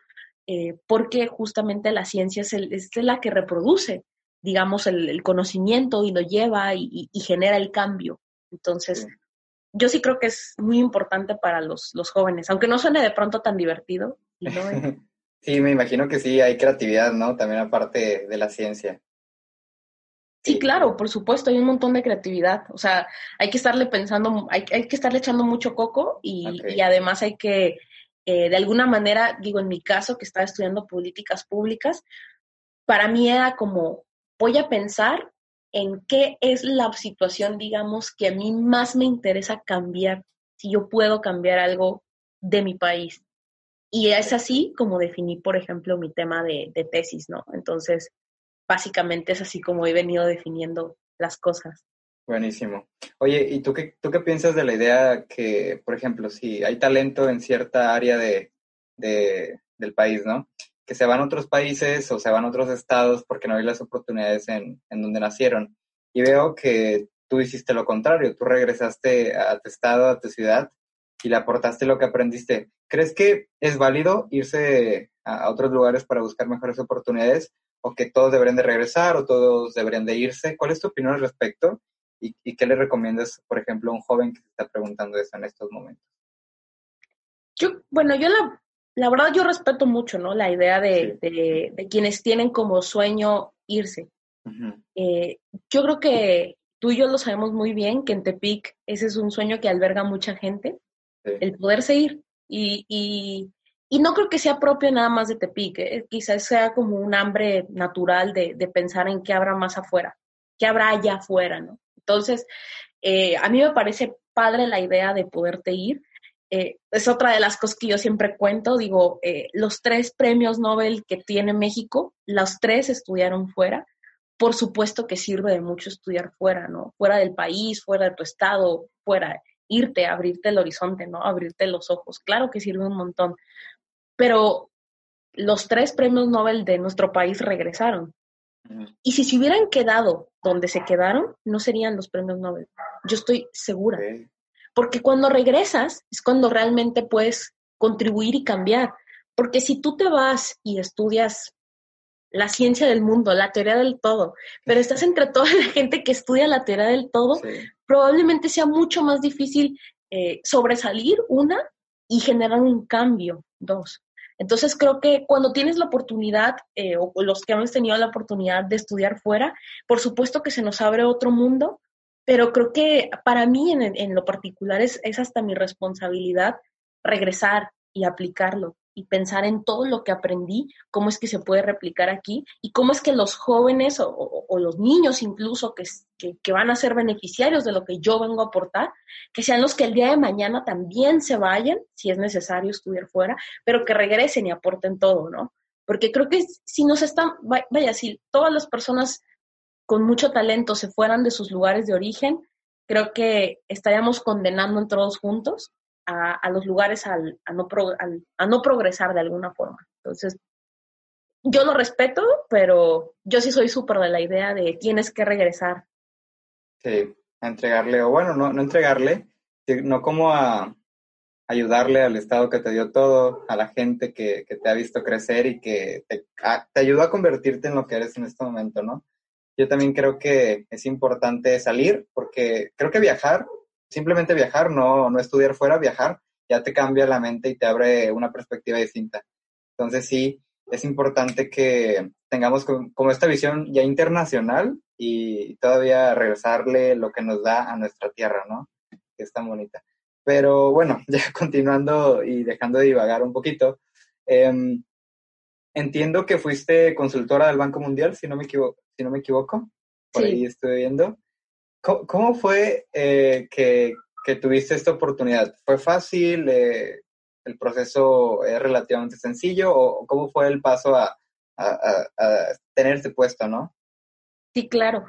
eh, porque justamente la ciencia es, es, la que reproduce, digamos, el, conocimiento y lo lleva y, genera el cambio. Entonces, yo sí creo que es muy importante para los, los jóvenes, aunque no suene de pronto tan divertido. (laughs) sí, me imagino que sí, hay creatividad, ¿no? También aparte de la ciencia. Sí, claro, por supuesto, hay un montón de creatividad. O sea, hay que estarle pensando, hay, hay que estarle echando mucho coco y, y además hay que, eh, de alguna manera, digo, en mi caso, que estaba estudiando políticas públicas, para mí era como, voy a pensar en qué es la situación, digamos, que a mí más me interesa cambiar, si yo puedo cambiar algo de mi país. Y es así como definí, por ejemplo, mi tema de, tesis, ¿no? Entonces, básicamente es así como he venido definiendo las cosas. Buenísimo. Oye, ¿y tú qué, tú qué piensas de la idea que, por ejemplo, si hay talento en cierta área de, del país, ¿no? Que se van a otros países o se van a otros estados porque no hay las oportunidades en, en donde nacieron. Y veo que tú hiciste lo contrario, tú regresaste a tu estado, a tu ciudad y le aportaste lo que aprendiste. ¿Crees que es válido irse a, otros lugares para buscar mejores oportunidades o que todos deberían de regresar o todos deberían de irse? ¿Cuál es tu opinión al respecto? ¿Y, y qué le recomiendas, por ejemplo, a un joven que se está preguntando eso en estos momentos? Yo, bueno, yo la, la verdad yo respeto mucho, ¿no? La idea de, de, quienes tienen como sueño irse. Eh, yo creo que tú y yo lo sabemos muy bien, que en Tepic ese es un sueño que alberga mucha gente, el poderse ir. Y, y, y, no creo que sea propio nada más de Tepic, ¿eh? quizás sea como un hambre natural de, de, pensar en qué habrá más afuera, qué habrá allá afuera, ¿no? Entonces, eh, a mí me parece padre la idea de poderte ir. Eh, es otra de las cosas que yo siempre cuento, digo, eh, los tres premios Nobel que tiene México, los tres estudiaron fuera. Por supuesto que sirve de mucho estudiar fuera, ¿no? Fuera del país, fuera de tu estado, fuera, irte, abrirte el horizonte, ¿no? Abrirte los ojos. Claro que sirve un montón. Pero los tres premios Nobel de nuestro país regresaron. Y si se hubieran quedado donde se quedaron, no serían los premios Nobel. Yo estoy segura. Porque cuando regresas es cuando realmente puedes contribuir y cambiar. Porque si tú te vas y estudias la ciencia del mundo, la teoría del todo, pero estás entre toda la gente que estudia la teoría del todo, probablemente sea mucho más difícil eh, sobresalir, una, y generar un cambio, dos. Entonces creo que cuando tienes la oportunidad, eh, o los que hemos tenido la oportunidad de estudiar fuera, por supuesto que se nos abre otro mundo, pero creo que para mí en, lo particular es, hasta mi responsabilidad regresar y aplicarlo y pensar en todo lo que aprendí, cómo es que se puede replicar aquí y cómo es que los jóvenes o, los niños incluso que, que, van a ser beneficiarios de lo que yo vengo a aportar, que sean los que el día de mañana también se vayan, si es necesario estudiar fuera, pero que regresen y aporten todo, ¿no? Porque creo que si nos están, vaya, si todas las personas con mucho talento se fueran de sus lugares de origen, creo que estaríamos condenando en todos juntos a, los lugares al, a, no a no progresar de alguna forma. Entonces, yo lo respeto, pero yo sí soy súper de la idea de tienes que regresar. Sí, a entregarle, o bueno, no, no entregarle, no como a ayudarle al Estado que te dio todo, a la gente que, que te ha visto crecer y que te, te ayudó a convertirte en lo que eres en este momento, ¿no? Yo también creo que es importante salir, porque creo que viajar simplemente viajar, no, no estudiar fuera, viajar, ya te cambia la mente y te abre una perspectiva distinta. Entonces sí, es importante que tengamos como esta visión ya internacional y todavía regresarle lo que nos da a nuestra tierra, ¿no? Que es tan bonita. Pero bueno, (laughs) ya continuando y dejando de divagar un poquito, em, entiendo que fuiste consultora del Banco Mundial, si no me equivoco, si no me equivoco. Por ahí estoy viendo. ¿Cómo, fue eh, que, tuviste esta oportunidad? ¿Fue fácil? Eh, ¿El proceso es relativamente sencillo? ¿O cómo fue el paso a, a, tener este puesto, no? Sí, claro.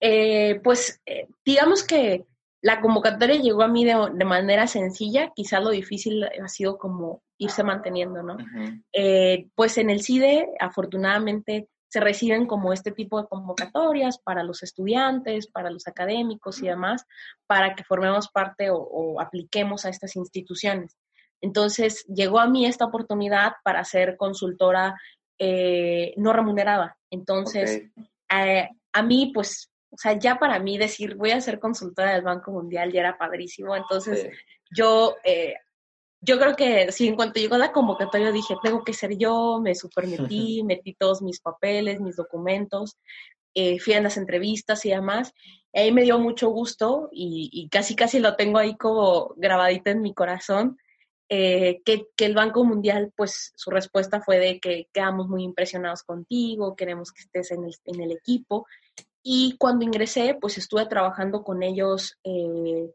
Eh, pues digamos que la convocatoria llegó a mí de, manera sencilla, quizá lo difícil ha sido como irse manteniendo, ¿no? pues en el CIDE, afortunadamente, se reciben como este tipo de convocatorias para los estudiantes, para los académicos y demás, para que formemos parte o, apliquemos a estas instituciones. Entonces, llegó a mí esta oportunidad para ser consultora eh, no remunerada. Entonces, eh, a mí, pues, o sea, ya para mí decir voy a ser consultora del Banco Mundial ya era padrísimo. Entonces, yo eh, yo creo que sí, en cuanto llegó la convocatoria dije, tengo que ser yo, me (laughs) super metí, todos mis papeles, mis documentos, eh, fui a las entrevistas y demás. Y ahí me dio mucho gusto y, casi casi lo tengo ahí como grabadito en mi corazón, eh, que, que, el Banco Mundial, pues su respuesta fue de que quedamos muy impresionados contigo, queremos que estés en el, en el equipo. Y cuando ingresé, pues estuve trabajando con ellos eh,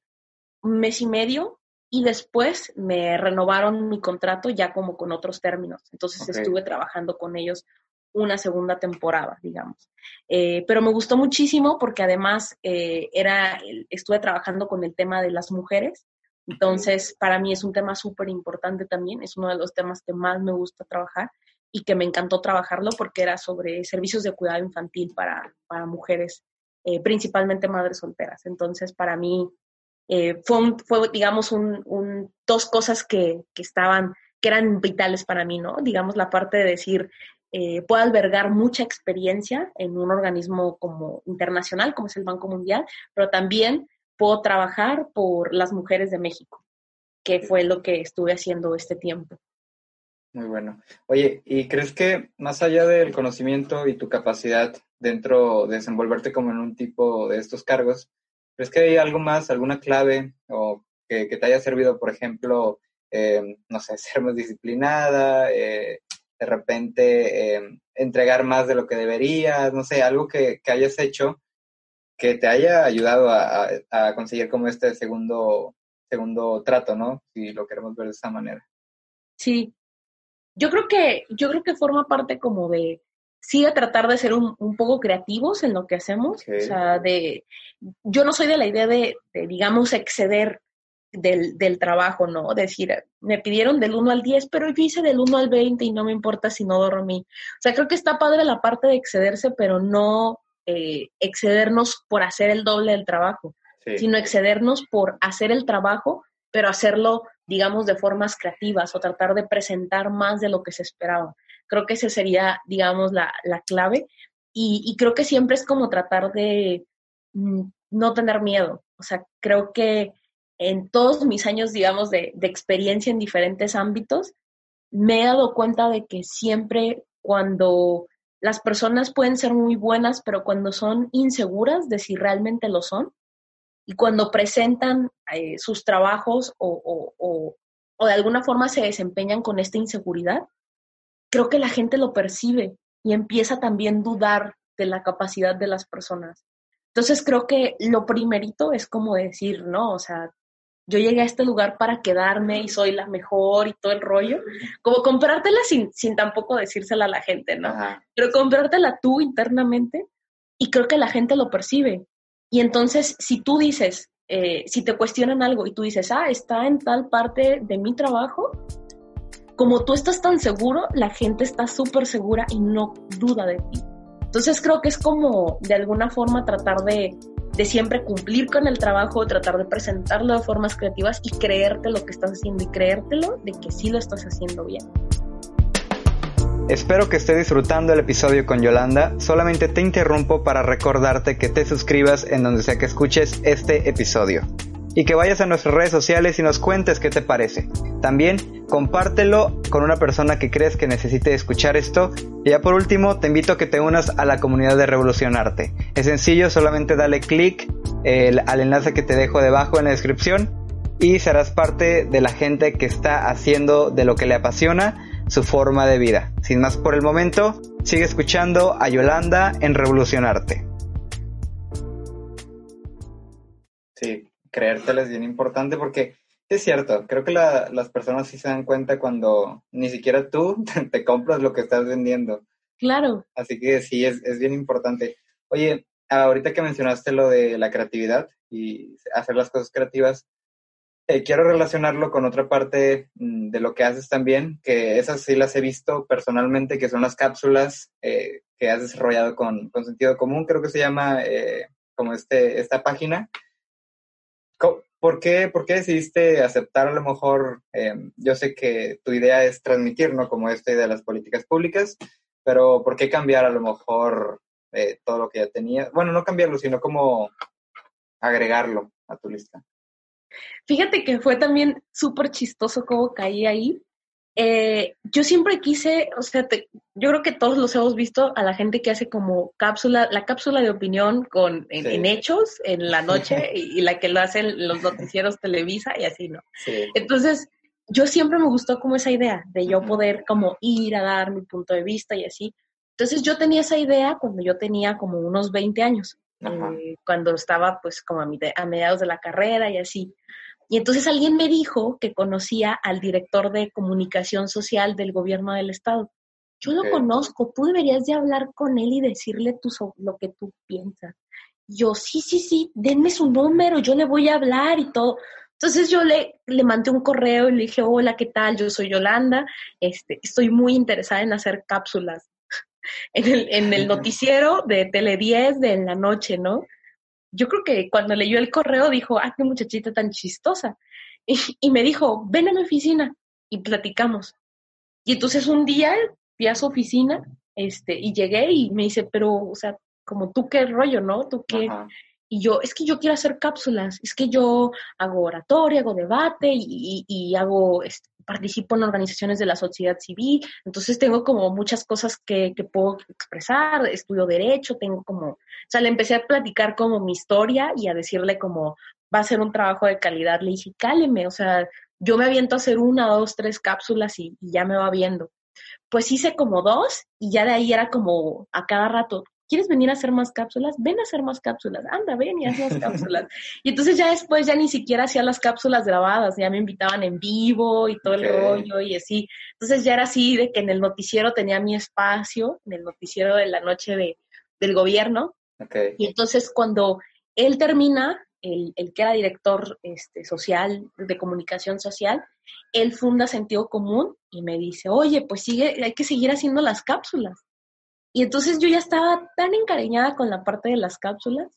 un mes y medio y después me renovaron mi contrato ya como con otros términos. Entonces estuve trabajando con ellos una segunda temporada, digamos. Eh, pero me gustó muchísimo porque además eh, era, estuve trabajando con el tema de las mujeres. Entonces, para mí es un tema súper importante también, es uno de los temas que más me gusta trabajar y que me encantó trabajarlo porque era sobre servicios de cuidado infantil para, para mujeres, eh, principalmente madres solteras. Entonces, para mí eh, fue, fue, digamos, un, dos cosas que, que, estaban, que eran vitales para mí, ¿no? Digamos, la parte de decir, eh, puedo albergar mucha experiencia en un organismo como internacional, como es el Banco Mundial, pero también puedo trabajar por las mujeres de México, que fue lo que estuve haciendo este tiempo. Muy bueno. Oye, ¿y crees que más allá del conocimiento y tu capacidad dentro de desenvolverte como en un tipo de estos cargos, ¿Crees que hay algo más, alguna clave o que, te haya servido, por ejemplo, eh, no sé, (laughs) ser más disciplinada, eh, de repente eh, entregar más de lo que deberías, no sé, algo que, hayas hecho que te haya ayudado a, a, conseguir como este segundo, segundo trato, ¿no? Si lo queremos ver de esa manera. Sí, yo creo que, yo creo que forma parte como de, sí de tratar de ser un, un poco creativos en lo que hacemos. O sea, de, yo no soy de la idea de, digamos, exceder del, del, trabajo, ¿no? Decir, me pidieron del 1 al 10, pero yo hice del 1 al 20 y no me importa si no dormí. O sea, creo que está padre la parte de excederse, pero no eh, excedernos por hacer el doble del trabajo, sino excedernos por hacer el trabajo, pero hacerlo, digamos, de formas creativas o tratar de presentar más de lo que se esperaba. Creo que esa sería, digamos, la, clave. Y, creo que siempre es como tratar de mm, no tener miedo. O sea, creo que en todos mis años, digamos, de, de experiencia en diferentes ámbitos, me he dado cuenta de que siempre cuando las personas pueden ser muy buenas, pero cuando son inseguras de si realmente lo son, y cuando presentan eh, sus trabajos o, o, o de alguna forma se desempeñan con esta inseguridad, creo que la gente lo percibe y empieza también a dudar de la capacidad de las personas. Entonces creo que lo primerito es como decir, ¿no? O sea, yo llegué a este lugar para quedarme y soy la mejor y todo el rollo. Como comprártela sin, sin tampoco decírsela a la gente, ¿no? Pero comprártela tú internamente y creo que la gente lo percibe. Y entonces, si tú dices, eh, si te cuestionan algo y tú dices, ah, está en tal parte de mi trabajo, como tú estás tan seguro, la gente está súper segura y no duda de ti. Entonces creo que es como de alguna forma tratar de, de siempre cumplir con el trabajo, tratar de presentarlo de formas creativas y creerte lo que estás haciendo y creértelo de que sí lo estás haciendo bien. Espero que esté disfrutando el episodio con Yolanda. Solamente te interrumpo para recordarte que te suscribas en donde sea que escuches este episodio y que vayas a nuestras redes sociales y nos cuentes qué te parece. También compártelo con una persona que crees que necesite escuchar esto. Y ya por último, te invito a que te unas a la comunidad de Revolucionarte. Es sencillo, solamente dale clic al enlace que te dejo debajo en la descripción y serás parte de la gente que está haciendo de lo que le apasiona su forma de vida. Sin más por el momento, sigue escuchando a Yolanda en Revolucionarte. Sí, creértela es bien importante porque es cierto, creo que las personas sí se dan cuenta cuando ni siquiera tú (laughs) te, compras lo que estás vendiendo. Claro. Así que sí, es, es bien importante. Oye, ahorita que mencionaste lo de la creatividad y hacer las cosas creativas, eh, quiero relacionarlo con otra parte mm, de lo que haces también, que esas sí las he visto personalmente, que son las cápsulas eh, que has desarrollado con, con, sentido común, creo que se llama eh, como este, esta página. ¿Por qué, ¿Por qué decidiste aceptar a lo mejor, em, yo sé que tu idea es transmitir, ¿no? Como esta idea de las políticas públicas, pero ¿por qué cambiar a lo mejor eh, todo lo que ya tenías? Bueno, no cambiarlo, sino como agregarlo a tu lista. Fíjate que fue también súper chistoso cómo caí ahí, eh, yo siempre quise, o sea, yo creo que todos los hemos visto a la gente que hace como cápsula, la cápsula de opinión con en, hechos en la noche (laughs) y, la que lo hacen los noticieros Televisa y así, ¿no? Entonces, yo siempre me gustó como esa idea de yo poder como ir a dar mi punto de vista y así. Entonces, yo tenía esa idea cuando yo tenía como unos 20 años, eh, cuando estaba pues como a, a mediados de la carrera y así. Y entonces alguien me dijo que conocía al director de comunicación social del gobierno del estado. Yo lo conozco, tú deberías de hablar con él y decirle tú lo que tú piensas. Yo, sí, sí, sí, denme su número, yo le voy a hablar y todo. Entonces yo le, le mandé un correo y le dije, hola, ¿qué tal? Yo soy Yolanda, este, estoy muy interesada en hacer cápsulas (laughs) en el, en el noticiero de Tele 10 de la noche, ¿no? Yo creo que cuando leyó el correo dijo, ah, qué muchachita tan chistosa. Y, me dijo, ven a mi oficina y platicamos. Y entonces un día fui a su oficina este, y llegué y me dice, pero, o sea, como tú qué rollo, ¿no? Tú qué. Y yo, es que yo quiero hacer cápsulas, es que yo hago oratoria, hago debate y, y, hago, este, participo en organizaciones de la sociedad civil, entonces tengo como muchas cosas que, que, puedo expresar, estudio derecho, tengo como, o sea, le empecé a platicar como mi historia y a decirle como, va a ser un trabajo de calidad, le dije, cáleme, o sea, yo me aviento a hacer una, dos, tres cápsulas y, y ya me va viendo. Pues hice como dos y ya de ahí era como a cada rato, ¿quieres venir a hacer más cápsulas? Ven a hacer más cápsulas, anda, ven y haz más cápsulas. Y entonces ya después ya ni siquiera hacía las cápsulas grabadas, ya me invitaban en vivo y todo el rollo y así. Entonces ya era así de que en el noticiero tenía mi espacio, en el noticiero de la noche de, del gobierno. Y entonces cuando él termina, el, el, que era director este, social, de comunicación social, él funda Sentido Común y me dice, oye, pues sigue, hay que seguir haciendo las cápsulas. Y entonces yo ya estaba tan encariñada con la parte de las cápsulas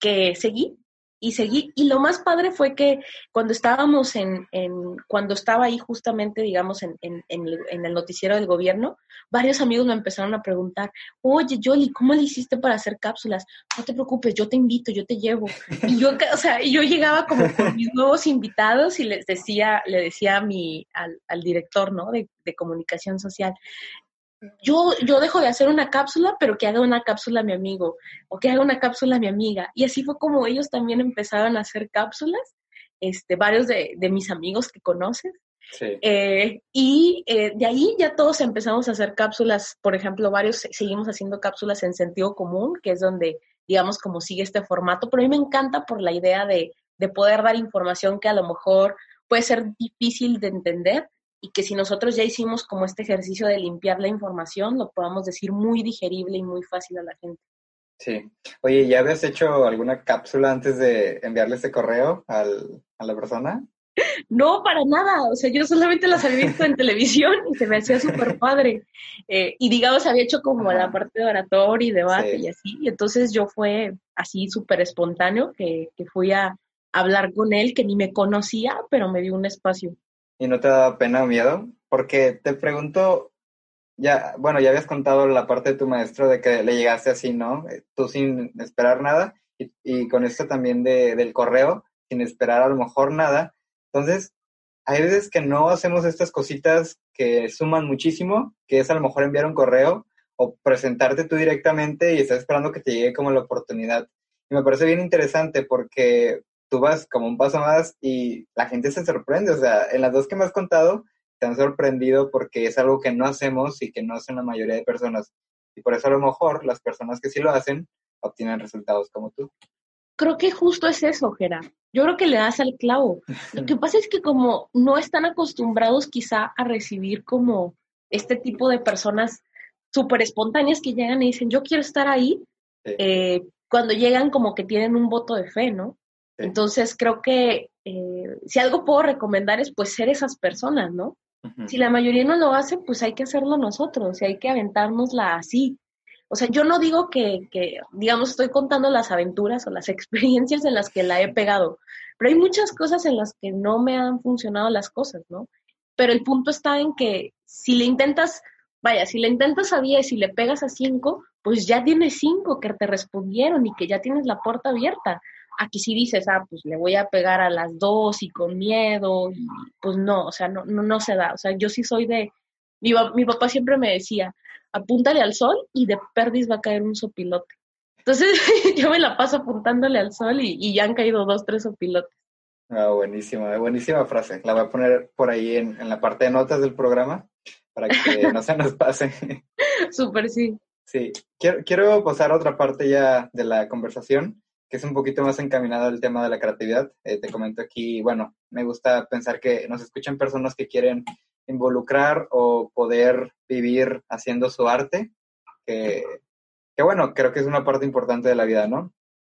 que seguí y seguí. Y lo más padre fue que cuando estábamos en, cuando estaba ahí justamente, digamos, en, en, en, el noticiero del gobierno, varios amigos me empezaron a preguntar, oye, Yoli, ¿cómo le hiciste para hacer cápsulas? No te preocupes, yo te invito, yo te llevo. Y yo, o sea, yo llegaba como con mis nuevos invitados y les decía, le decía a mi, al, al director, ¿no? De comunicación social, yo, yo dejo de hacer una cápsula, pero que haga una cápsula a mi amigo, o que haga una cápsula a mi amiga. Y así fue como ellos también empezaron a hacer cápsulas, este, varios de, de mis amigos que conoces. Sí. Eh, y eh, de ahí ya todos empezamos a hacer cápsulas, por ejemplo, varios seguimos haciendo cápsulas en sentido común, que es donde, digamos, como sigue este formato, pero a mí me encanta por la idea de, de poder dar información que a lo mejor puede ser difícil de entender, y que si nosotros ya hicimos como este ejercicio de limpiar la información, lo podamos decir muy digerible y muy fácil a la gente. Sí. Oye, ¿ya habías hecho alguna cápsula antes de enviarle este correo al, a la persona? No, para nada. O sea, yo solamente las había visto en (laughs) televisión y se me hacía súper padre. Eh, y digamos, había hecho como la parte de oratorio y debate y así. Y entonces yo fue así súper espontáneo que, que fui a hablar con él, que ni me conocía, pero me dio un espacio. ¿Y no te da pena o miedo? Porque te pregunto, ya, bueno, ya habías contado la parte de tu maestro de que le llegaste así, ¿no? Eh, tú sin esperar nada y, con esto también de, del correo, sin esperar a lo mejor nada. Entonces, hay veces que no hacemos estas cositas que suman muchísimo, que es a lo mejor enviar un correo o presentarte tú directamente y estás esperando que te llegue como la oportunidad. Y me parece bien interesante porque tú vas como un paso más y la gente se sorprende. O sea, en las dos que me has contado, te han sorprendido porque es algo que no hacemos y que no hacen la mayoría de personas. Y por eso a lo mejor las personas que sí lo hacen obtienen resultados como tú. Creo que justo es eso, Gera. Yo creo que le das al clavo. Lo que (laughs) pasa es que como no están acostumbrados quizá a recibir como este tipo de personas súper espontáneas que llegan y dicen, yo quiero estar ahí, eh, cuando llegan como que tienen un voto de fe, ¿no? Entonces creo que eh, si algo puedo recomendar es pues ser esas personas, ¿no? Si la mayoría no lo hace, pues hay que hacerlo nosotros y hay que aventárnosla así. O sea, yo no digo que, que, digamos, estoy contando las aventuras o las (laughs) experiencias en las que la he pegado, pero hay muchas cosas en las que no me han funcionado las cosas, ¿no? Pero el punto está en que si le intentas, vaya, si le intentas a 10 y le pegas a 5, pues ya tienes 5 que te respondieron y que ya tienes la puerta abierta. Aquí sí dices, ah, pues le voy a pegar a las dos y con miedo, y pues no, o sea, no, no, no se da. O sea, yo sí soy de, mi, mi papá siempre me decía, apúntale al sol y de perdis va a caer un sopilote. Entonces (laughs) yo me la paso apuntándole al sol y, ya han caído dos, tres sopilotes. Ah, buenísima, buenísima frase. La voy a poner por ahí en, en la parte de notas del programa para que (laughs) no se nos pase. Súper, sí. Sí, quiero, quiero pasar a otra parte ya de la conversación que es un poquito más encaminado al tema de la creatividad. Eh, te comento aquí, bueno, me gusta pensar que nos escuchan personas que quieren involucrar o poder vivir haciendo su arte, que, que bueno, creo que es una parte importante de la vida, ¿no?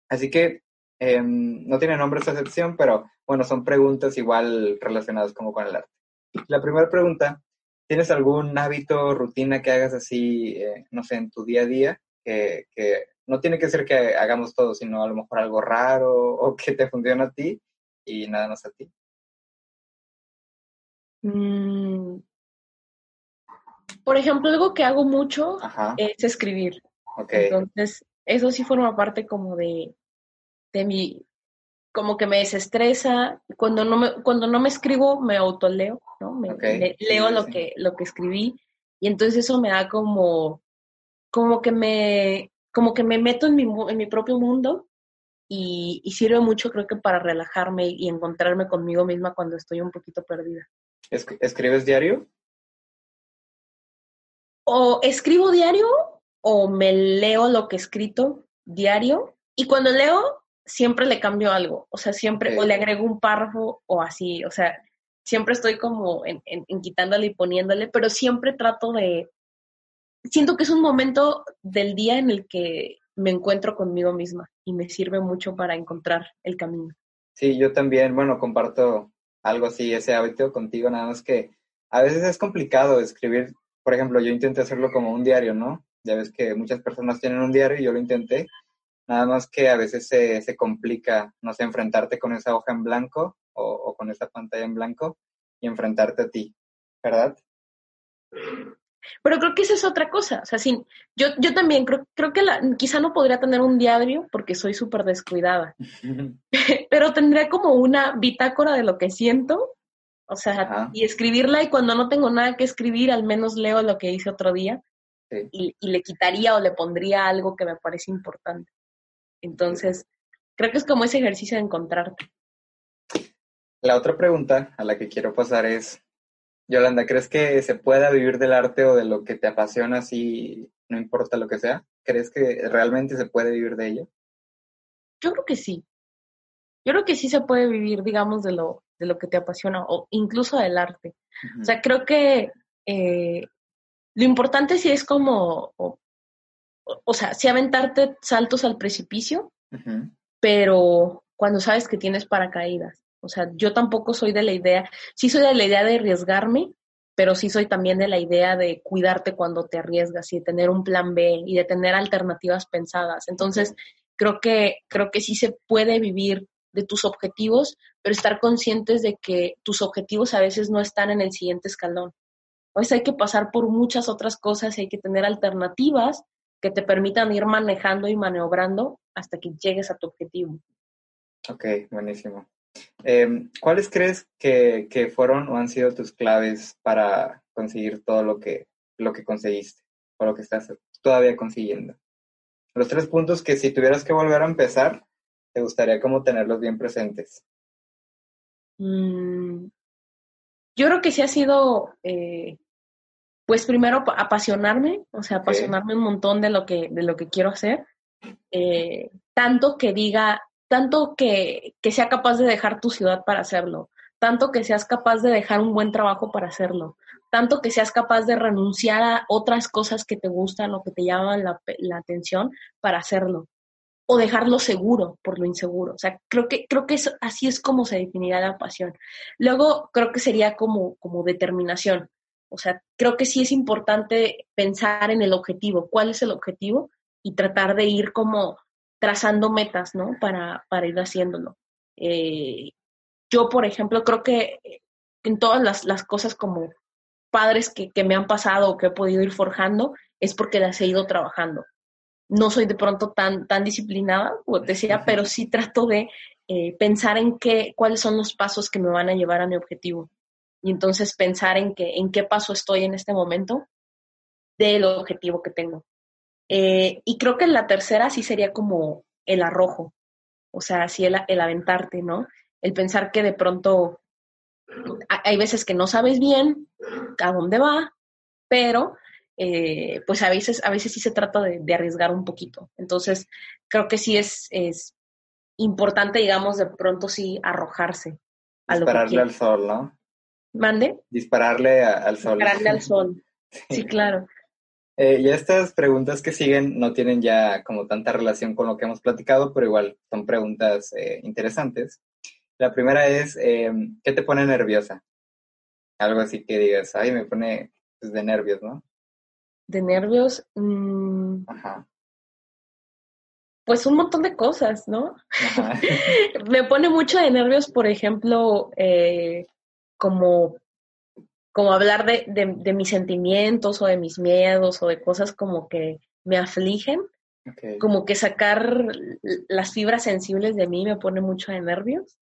Así que em, no tiene nombre esta sección, pero bueno, son preguntas igual relacionadas como con el arte. La primera pregunta, ¿tienes algún hábito, rutina que hagas así, eh, no sé, en tu día a día, que, que no tiene que ser que hagamos todo, sino a lo mejor algo raro o que te funcione a ti y nada más a ti. Mm. Por ejemplo, algo que hago mucho es escribir. Entonces, eso sí forma parte como de, de mi, como que me desestresa. Cuando no me, cuando no me escribo, me autoleo, ¿no? Me, leo lo que, lo que escribí. Y entonces eso me da como, como que me, como que me meto en mi, en mi propio mundo y, sirve mucho creo que para relajarme y encontrarme conmigo misma cuando estoy un poquito perdida. ¿Escribes diario? O escribo diario o me leo lo que he escrito diario y cuando leo siempre le cambio algo, o sea, siempre o le agrego un párrafo o así, o sea, siempre estoy como en, en quitándole y poniéndole, pero siempre trato de, siento que es un momento del día en el que me encuentro conmigo misma y me sirve mucho para encontrar el camino. Sí, yo también, bueno, comparto algo así, ese hábito contigo, nada más que a veces es complicado escribir, por ejemplo, yo intenté hacerlo como un diario, ¿no? Ya ves que muchas personas tienen un diario y yo lo intenté, nada más que a veces se, se complica, no sé, enfrentarte con esa hoja en blanco o, o con esa pantalla en blanco y enfrentarte a ti, ¿verdad? Pero creo que esa es otra cosa. O sea, sí, yo, yo también creo, creo que la, quizá no podría tener un diario porque soy súper descuidada. (laughs) Pero tendría como una bitácora de lo que siento. O sea, y escribirla y cuando no tengo nada que escribir, al menos leo lo que hice otro día. y, le quitaría o le pondría algo que me parece importante. Entonces, creo que es como ese ejercicio de encontrarte. La otra pregunta a la que quiero pasar es, Yolanda, ¿crees que se pueda vivir del arte o de lo que te apasiona si no importa lo que sea? ¿Crees que realmente se puede vivir de ello? Yo creo que sí. Yo creo que sí se puede vivir, digamos, de lo, de lo que te apasiona o incluso del arte. O sea, creo que eh, lo importante sí es como, o, sea, sí aventarte saltos al precipicio, pero cuando sabes que tienes paracaídas. O sea, yo tampoco soy de la idea, sí soy de la idea de arriesgarme, pero sí soy también de la idea de cuidarte cuando te arriesgas y de tener un plan B y de tener alternativas pensadas. Entonces, creo que, creo que sí se puede vivir de tus objetivos, pero estar conscientes de que tus objetivos a veces no están en el siguiente escalón. A veces hay que pasar por muchas otras cosas y hay que tener alternativas que te permitan ir manejando y maniobrando hasta que llegues a tu objetivo. Ok, buenísimo. Em, ¿Cuáles crees que, que, fueron o han sido tus claves para conseguir todo lo que, lo que conseguiste o lo que estás todavía consiguiendo? Los tres puntos que si tuvieras que volver a empezar, te gustaría como tenerlos bien presentes. Mm, yo creo que sí ha sido, eh, pues primero apasionarme, o sea, apasionarme un montón de lo que, de lo que quiero hacer. Eh, tanto que diga, tanto que, que sea capaz de dejar tu ciudad para hacerlo, tanto que seas capaz de dejar un buen trabajo para hacerlo, tanto que seas capaz de renunciar a otras cosas que te gustan o que te llaman la, la atención para hacerlo o dejarlo seguro por lo inseguro. O sea, creo que, creo que así es como se definirá la pasión. Luego, creo que sería como, como determinación. O sea, creo que sí es importante pensar en el objetivo, cuál es el objetivo y tratar de ir como trazando metas, ¿no? Para, para ir haciéndolo. Eh, yo, por ejemplo, creo que en todas las, las cosas como padres que, que me han pasado o que he podido ir forjando, es porque las he ido trabajando no soy de pronto tan, tan disciplinada, como decía, pero sí trato de eh, pensar en qué, cuáles son los pasos que me van a llevar a mi objetivo. Y entonces pensar en, que, en qué paso estoy en este momento del objetivo que tengo. Eh, y creo que la tercera sí sería como el arrojo, o sea, sí el, el aventarte, ¿no? El pensar que de pronto hay veces que no sabes bien a dónde va, pero eh, pues a veces, a veces sí se trata de, arriesgar un poquito. Entonces, creo que sí es, es importante, digamos, de pronto sí arrojarse. Dispararle al sol, ¿no? ¿Mande? Dispararle al sol. Dispararle al (laughs) sol. Sí, claro. Eh, y estas preguntas que siguen no tienen ya como tanta relación con lo que hemos platicado, pero igual son preguntas eh, interesantes. La primera es, ¿qué te pone nerviosa? Algo así que digas, ay, me pone pues, de nervios, ¿no? de nervios, mm, pues un montón de cosas, ¿no? (laughs) Me pone mucho de nervios, por ejemplo, eh, como, como hablar de, de, mis sentimientos o de mis miedos o de cosas como que me afligen. Como que sacar las fibras sensibles de mí me pone mucho de nervios.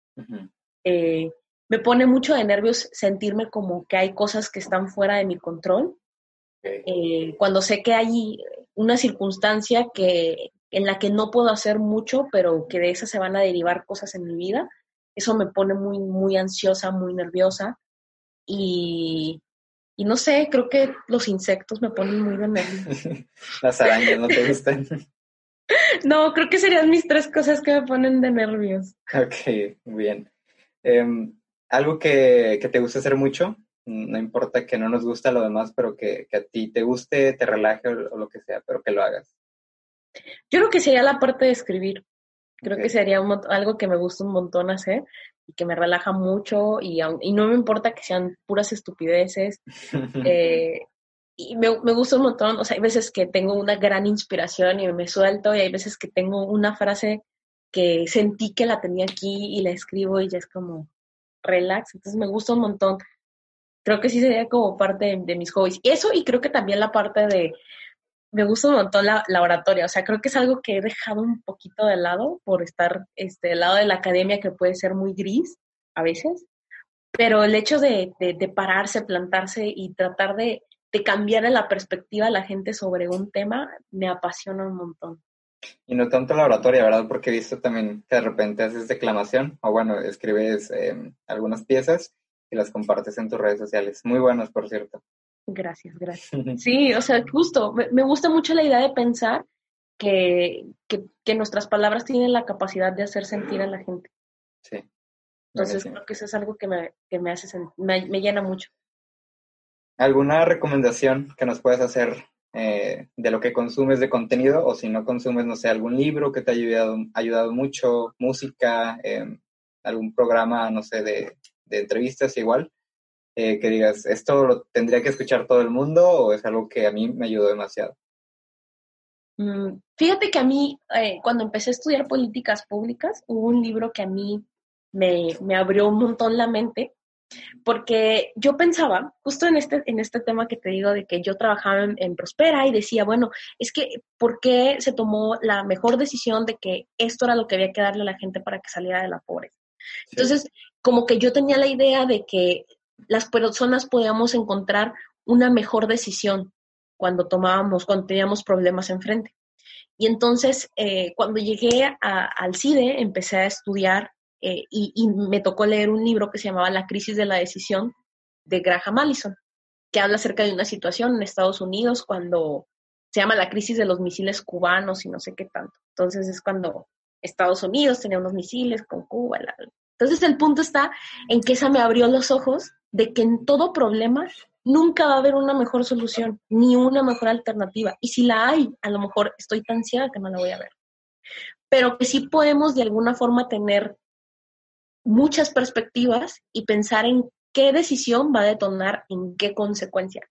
Eh, me pone mucho de nervios sentirme como que hay cosas que están fuera de mi control. Eh, cuando sé que hay una circunstancia que, en la que no puedo hacer mucho, pero que de esa se van a derivar cosas en mi vida, eso me pone muy, muy ansiosa, muy nerviosa. Y, y no sé, creo que los insectos me ponen muy de nervios. (laughs) Las arañas, ¿no te gustan? (laughs) no, creo que serían mis tres cosas que me ponen de nervios. Ok, bien. Em, ¿Algo que, que, te gusta hacer mucho? no importa que no nos guste lo demás, pero que, a ti te guste, te relaje o, lo que sea, pero que lo hagas. Yo creo que sería la parte de escribir. Creo que sería algo que me gusta un montón hacer y que me relaja mucho y, y no me importa que sean puras estupideces. (laughs) eh, y me, me, gusta un montón, o sea, hay veces que tengo una gran inspiración y me suelto y hay veces que tengo una frase que sentí que la tenía aquí y la escribo y ya es como relax, entonces me gusta un montón creo que sí sería como parte de, mis hobbies. Eso y creo que también la parte de, me gusta un montón la, oratoria, o sea, creo que es algo que he dejado un poquito de lado por estar este, del lado de la academia que puede ser muy gris a veces, pero el hecho de, de, pararse, plantarse y tratar de, de cambiar la perspectiva de la gente sobre un tema, me apasiona un montón. Y no tanto la oratoria, ¿verdad? Porque he visto también que de repente haces declamación, o bueno, escribes em, algunas piezas y las compartes en tus redes sociales. Muy buenas, por cierto. Gracias, gracias. (laughs) Sí, o sea, justo, me, gusta mucho la idea de pensar que, que, nuestras palabras tienen la capacidad de hacer sentir a la gente. Sí. Entonces, creo que eso es algo que me, que me hace me, me llena mucho. ¿Alguna recomendación que nos puedas hacer eh, de lo que consumes de contenido o si no consumes, no sé, algún libro que te haya ayudado, ayudado mucho, música, em, algún programa, no sé, de, entrevistas igual, eh, que digas, ¿esto lo tendría que escuchar todo el mundo o es algo que a mí me ayudó demasiado? Mm, fíjate que a mí, eh, cuando empecé a estudiar políticas públicas, hubo un libro que a mí me, me abrió un montón la mente porque yo pensaba, justo en este, en este tema que te digo de que yo trabajaba en, Prospera y decía, bueno, es que, ¿por qué se tomó la mejor decisión de que esto era lo que había que darle a la gente para que saliera de la pobreza? Entonces, como que yo tenía la idea de que las personas podíamos encontrar una mejor decisión cuando tomábamos, cuando teníamos problemas enfrente. Y entonces, eh, cuando llegué al CIDE, empecé a estudiar eh, y, me tocó leer un libro que se llamaba La crisis de la decisión de Graham Allison, que habla acerca de una situación en Estados Unidos cuando se llama la crisis de los misiles cubanos y no sé qué tanto. Entonces es cuando Estados Unidos tenía unos misiles con Cuba. Entonces el punto está en que esa me abrió los ojos de que en todo problema nunca va a haber una mejor solución, ni una mejor alternativa. Y si la hay, a lo mejor estoy tan ciega que no la voy a ver. Pero que sí podemos de alguna forma tener muchas perspectivas y pensar en qué decisión va a detonar en qué consecuencia.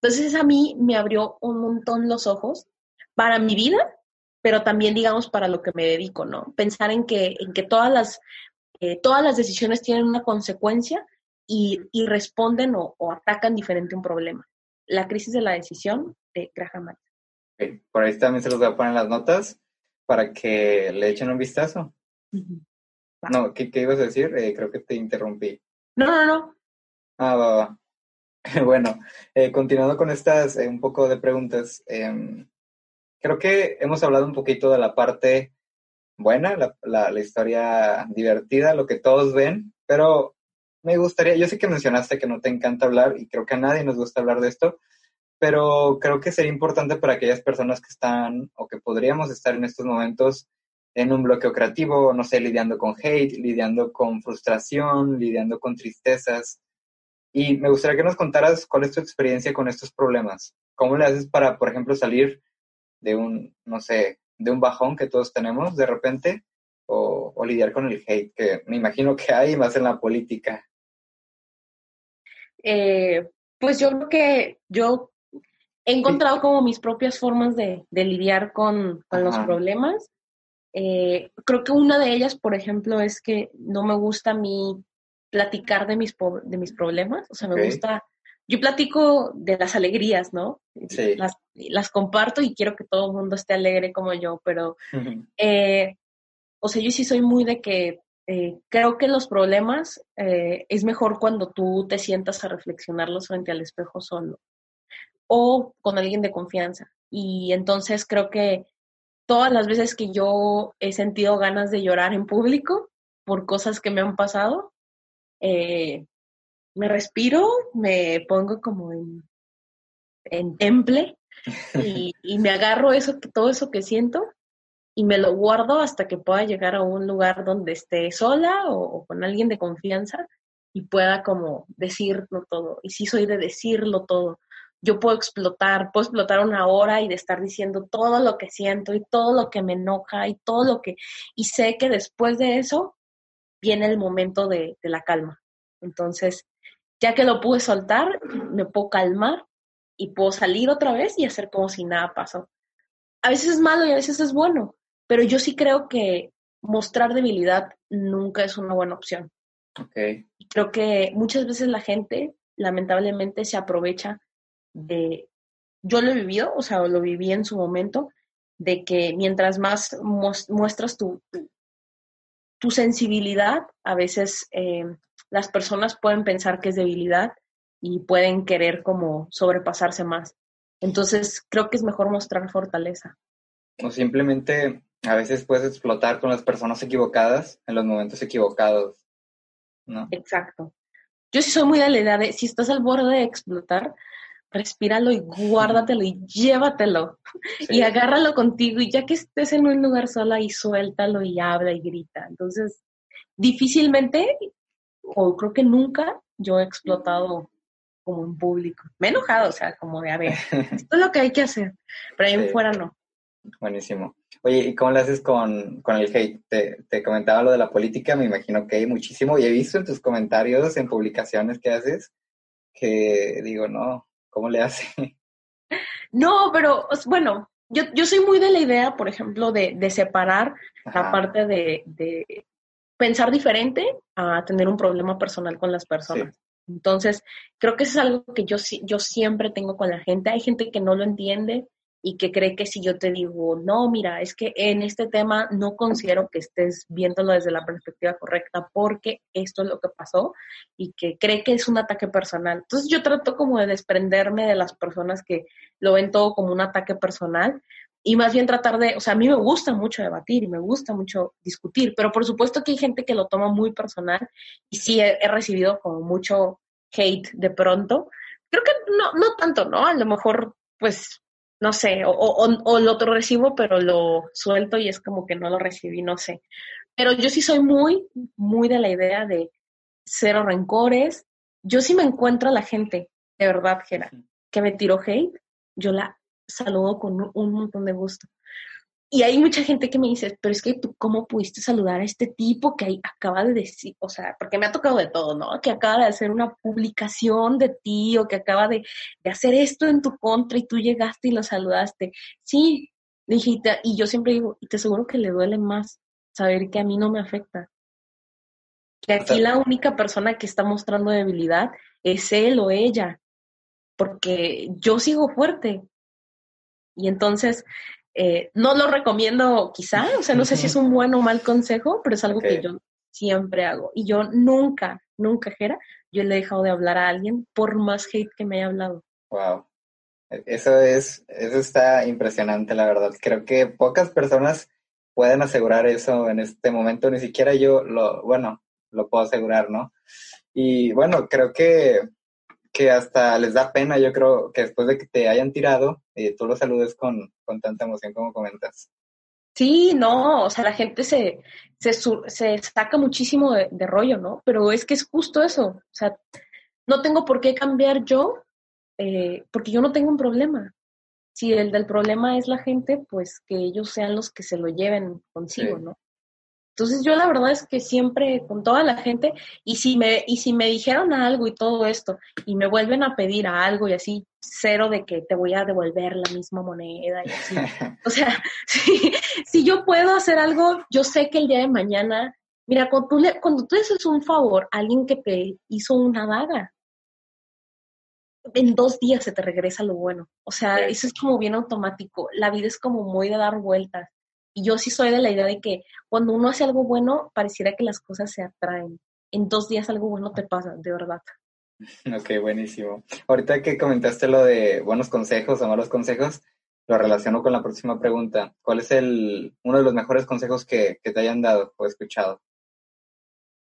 Entonces a mí me abrió un montón los ojos para mi vida, pero también digamos para lo que me dedico, ¿no? Pensar en que, en que todas, las, eh, todas las decisiones tienen una consecuencia y, responden o, atacan diferente un problema. La crisis de la decisión de Graham Por ahí también se los voy a poner en las notas para que le echen un vistazo. No, ¿qué, ibas a decir? Eh, creo que te interrumpí. No, no, no. Ah, va, va. (laughs) bueno, eh, continuando con estas eh, un poco de preguntas, em, creo que hemos hablado un poquito de la parte buena, la, la, historia divertida, lo que todos ven, pero me gustaría, yo sé que mencionaste que no te encanta hablar y creo que a nadie nos gusta hablar de esto, pero creo que sería importante para aquellas personas que están o que podríamos estar en estos momentos en un bloqueo creativo, no sé, lidiando con hate, lidiando con frustración, lidiando con tristezas. Y me gustaría que nos contaras cuál es tu experiencia con estos problemas. ¿Cómo le haces para, por ejemplo, salir de un, no sé, de un bajón que todos tenemos de repente o, lidiar con el hate, que me imagino que hay más en la política? Eh, pues yo creo que yo he encontrado como mis propias formas de, lidiar con, con los problemas. Eh, creo que una de ellas, por ejemplo, es que no me gusta a mí platicar de mis, de mis problemas, o sea, me gusta, yo platico de las alegrías, ¿no? Sí. Las, las, comparto y quiero que todo el mundo esté alegre como yo, pero, (laughs) eh, o sea, yo sí soy muy de que eh, creo que los problemas es mejor cuando tú te sientas a reflexionarlos frente al espejo solo o con alguien de confianza. Y entonces creo que todas las veces que yo he sentido ganas de llorar en público por cosas que me han pasado, eh, me respiro, me pongo como en, en temple y, me agarro eso, todo eso que siento y me lo guardo hasta que pueda llegar a un lugar donde esté sola o, con alguien de confianza y pueda como decirlo todo. Y sí soy de decirlo todo yo puedo explotar, puedo explotar una hora y de estar diciendo todo lo que siento y todo lo que me enoja y todo lo que... Y sé que después de eso viene el momento de, la calma. Entonces, ya que lo pude soltar, me puedo calmar y puedo salir otra vez y hacer como si nada pasó. A veces es malo y a veces es bueno, pero yo sí creo que mostrar debilidad nunca es una buena opción. Okay. Creo que muchas veces la gente lamentablemente se aprovecha de, yo lo he vivido, o sea, lo viví en su momento, de que mientras más muestras tu, tu, sensibilidad, a veces eh, las personas pueden pensar que es debilidad y pueden querer como sobrepasarse más. Entonces, creo que es mejor mostrar fortaleza. O simplemente a veces puedes explotar con las personas equivocadas en los momentos equivocados, ¿no? Exacto. Yo sí soy muy de la idea de, si estás al borde de explotar, respíralo y guárdatelo y llévatelo y agárralo contigo y ya que estés en un lugar sola y suéltalo y habla y grita. Entonces, difícilmente o creo que nunca yo he explotado como en público. Me he enojado, o sea, como de, a ver, esto es lo que hay que hacer, pero ahí en fuera no. Buenísimo. Oye, ¿y cómo lo haces con, con el hate? Te, te, comentaba lo de la política, me imagino que hay muchísimo, y he visto en tus comentarios, en publicaciones que haces, que digo, no, ¿cómo le hace? (laughs) No, pero bueno, yo, yo soy muy de la idea, por ejemplo, de, de separar la parte de, de, pensar diferente a tener un problema personal con las personas. Entonces, creo que eso es algo que yo, yo siempre tengo con la gente. Hay gente que no lo entiende y que cree que si yo te digo, no, mira, es que en este tema no considero que estés viéndolo desde la perspectiva correcta porque esto es lo que pasó y que cree que es un ataque personal. Entonces yo trato como de desprenderme de las personas que lo ven todo como un ataque personal y más bien tratar de, o sea, a mí me gusta mucho debatir y me gusta mucho discutir, pero por supuesto que hay gente que lo toma muy personal y sí he, recibido como mucho hate de pronto. Creo que no, no tanto, ¿no? A lo mejor, pues, no sé, o, o, lo recibo, pero lo suelto y es como que no lo recibí, no sé. Pero yo sí soy muy, muy de la idea de cero rencores. Yo sí me encuentro a la gente, de verdad, Gera, que me tiró hate, yo la saludo con un montón de gusto. Y hay mucha gente que me dice, pero es que tú, ¿cómo pudiste saludar a este tipo que acaba de decir, o sea, porque me ha tocado de todo, ¿no? Que acaba de hacer una publicación de ti o que acaba de, hacer esto en tu contra y tú llegaste y lo saludaste. Sí, dijiste, y yo siempre digo, y te aseguro que le duele más saber que a mí no me afecta. Que aquí la única persona que está mostrando debilidad es él o ella, porque yo sigo fuerte, y entonces, eh, no lo recomiendo quizá, o sea, no sé si es un buen o mal consejo, pero es algo que yo siempre hago. Y yo nunca, nunca, Jera, yo le he dejado de hablar a alguien por más hate que me haya hablado. Wow. Eso es, eso está impresionante, la verdad. Creo que pocas personas pueden asegurar eso en este momento, ni siquiera yo lo, bueno, lo puedo asegurar, ¿no? Y bueno, creo que que hasta les da pena, yo creo, que después de que te hayan tirado, eh, tú los saludes con, con tanta emoción como comentas. Sí, no, o sea, la gente se, se, se saca muchísimo de, rollo, ¿no? Pero es que es justo eso, o sea, no tengo por qué cambiar yo, eh, porque yo no tengo un problema. Si el del problema es la gente, pues que ellos sean los que se lo lleven consigo, ¿no? Entonces yo la verdad es que siempre con toda la gente y si me y si me dijeron algo y todo esto y me vuelven a pedir algo y así cero de que te voy a devolver la misma moneda y así. (laughs) o sea, (laughs) si, si yo puedo hacer algo, yo sé que el día de mañana, mira, cuando tú, le, cuando tú haces un favor a alguien que te hizo una daga, en dos días se te regresa lo bueno. O sea, eso es como bien automático. La vida es como muy de dar vueltas. Y yo sí soy de la idea de que cuando uno hace algo bueno, pareciera que las cosas se atraen. En dos días algo bueno te pasa, de verdad. (laughs) Ok, buenísimo. Ahorita que comentaste lo de buenos consejos o malos consejos, lo relaciono con la próxima pregunta. ¿Cuál es el uno de los mejores consejos que, te hayan dado o escuchado?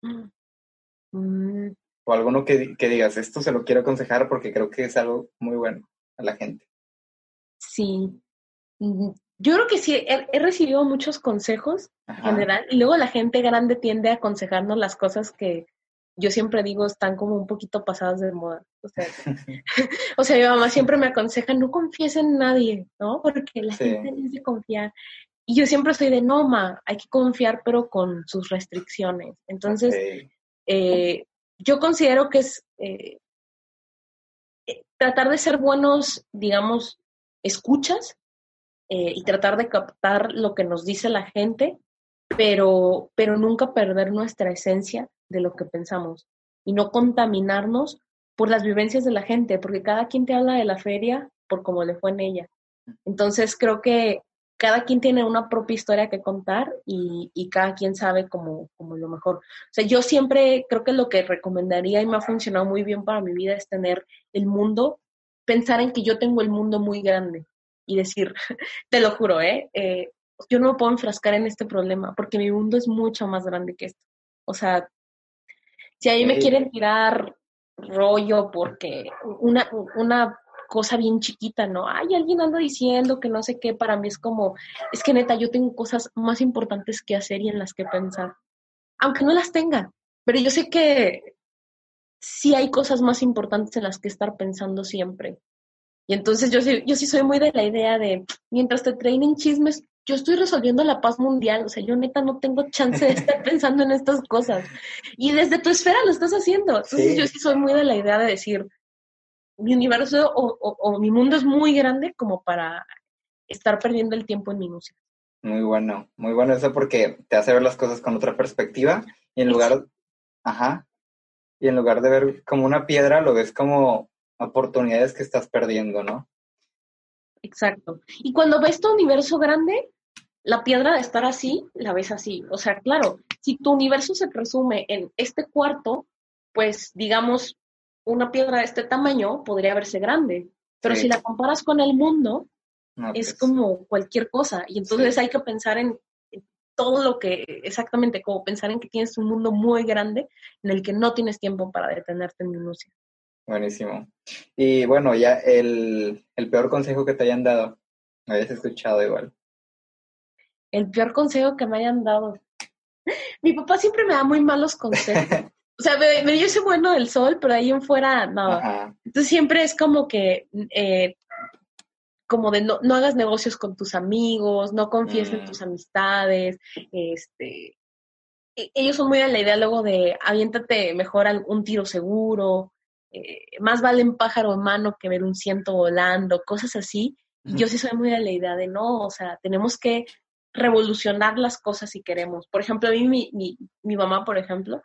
Mm. O alguno que, que digas, esto se lo quiero aconsejar porque creo que es algo muy bueno a la gente. Sí, mm, yo creo que sí, he, recibido muchos consejos en general y luego la gente grande tiende a aconsejarnos las cosas que yo siempre digo están como un poquito pasadas de moda. O sea, (laughs) (laughs) o sea mi mamá siempre me aconseja no confíes en nadie, ¿no? Porque la gente necesita confiar. Y yo siempre soy de no, ma, hay que confiar pero con sus restricciones. Entonces, eh, yo considero que es eh, eh, tratar de ser buenos, digamos, escuchas eh, y tratar de captar lo que nos dice la gente, pero, pero nunca perder nuestra esencia de lo que pensamos y no contaminarnos por las vivencias de la gente, porque cada quien te habla de la feria por cómo le fue en ella. Entonces creo que cada quien tiene una propia historia que contar y, y cada quien sabe como, como lo mejor. O sea, yo siempre creo que lo que recomendaría y me ha funcionado muy bien para mi vida es tener el mundo, pensar en que yo tengo el mundo muy grande y decir, (laughs) te lo juro, ¿eh? ¿eh? yo no me puedo enfrascar en este problema porque mi mundo es mucho más grande que esto. O sea, si ahí me quieren tirar rollo porque una, una cosa bien chiquita, ¿no? Ay, alguien anda diciendo que no sé qué, para mí es como, es que neta, yo tengo cosas más importantes que hacer y en las que pensar, aunque no las tenga, pero yo sé que sí hay cosas más importantes en las que estar pensando siempre. Y entonces yo sí, yo sí soy muy de la idea de, mientras te trainen chismes, yo estoy resolviendo la paz mundial, o sea, yo neta no tengo chance de estar (laughs) pensando en estas cosas. Y desde tu esfera lo estás haciendo. Entonces yo sí soy muy de la idea de decir, mi universo o, mi mundo es muy grande como para estar perdiendo el tiempo en minucias. Muy bueno, muy bueno eso porque te hace ver las cosas con otra perspectiva y en lugar, ajá, y en lugar de ver como una piedra, lo ves como oportunidades que estás perdiendo, ¿no? Exacto. Y cuando ves tu universo grande, la piedra de estar así, la ves así. O sea, claro, si tu universo se resume en este cuarto, pues digamos, una piedra de este tamaño podría verse grande. Pero si la comparas con el mundo, es pues. como cualquier cosa. Y entonces hay que pensar en, todo lo que, exactamente como pensar en que tienes un mundo muy grande en el que no tienes tiempo para detenerte en minucia. Buenísimo. Y bueno, ya el, el peor consejo que te hayan dado, me habías escuchado igual. El peor consejo que me hayan dado. Mi papá siempre me da muy malos consejos. (laughs) o sea, me, me, dio ese bueno del sol, pero ahí en fuera nada. Entonces siempre es como que, eh, como de no, no, hagas negocios con tus amigos, no confíes en mm. tus amistades, este, e, ellos son muy a la idea luego de aviéntate mejor un tiro seguro, eh, más vale un pájaro en mano que ver un ciento volando, cosas así. Y yo sí soy muy de la idea de no, o sea, tenemos que revolucionar las cosas si queremos. Por ejemplo, a mí mi, mi, mi mamá, por ejemplo,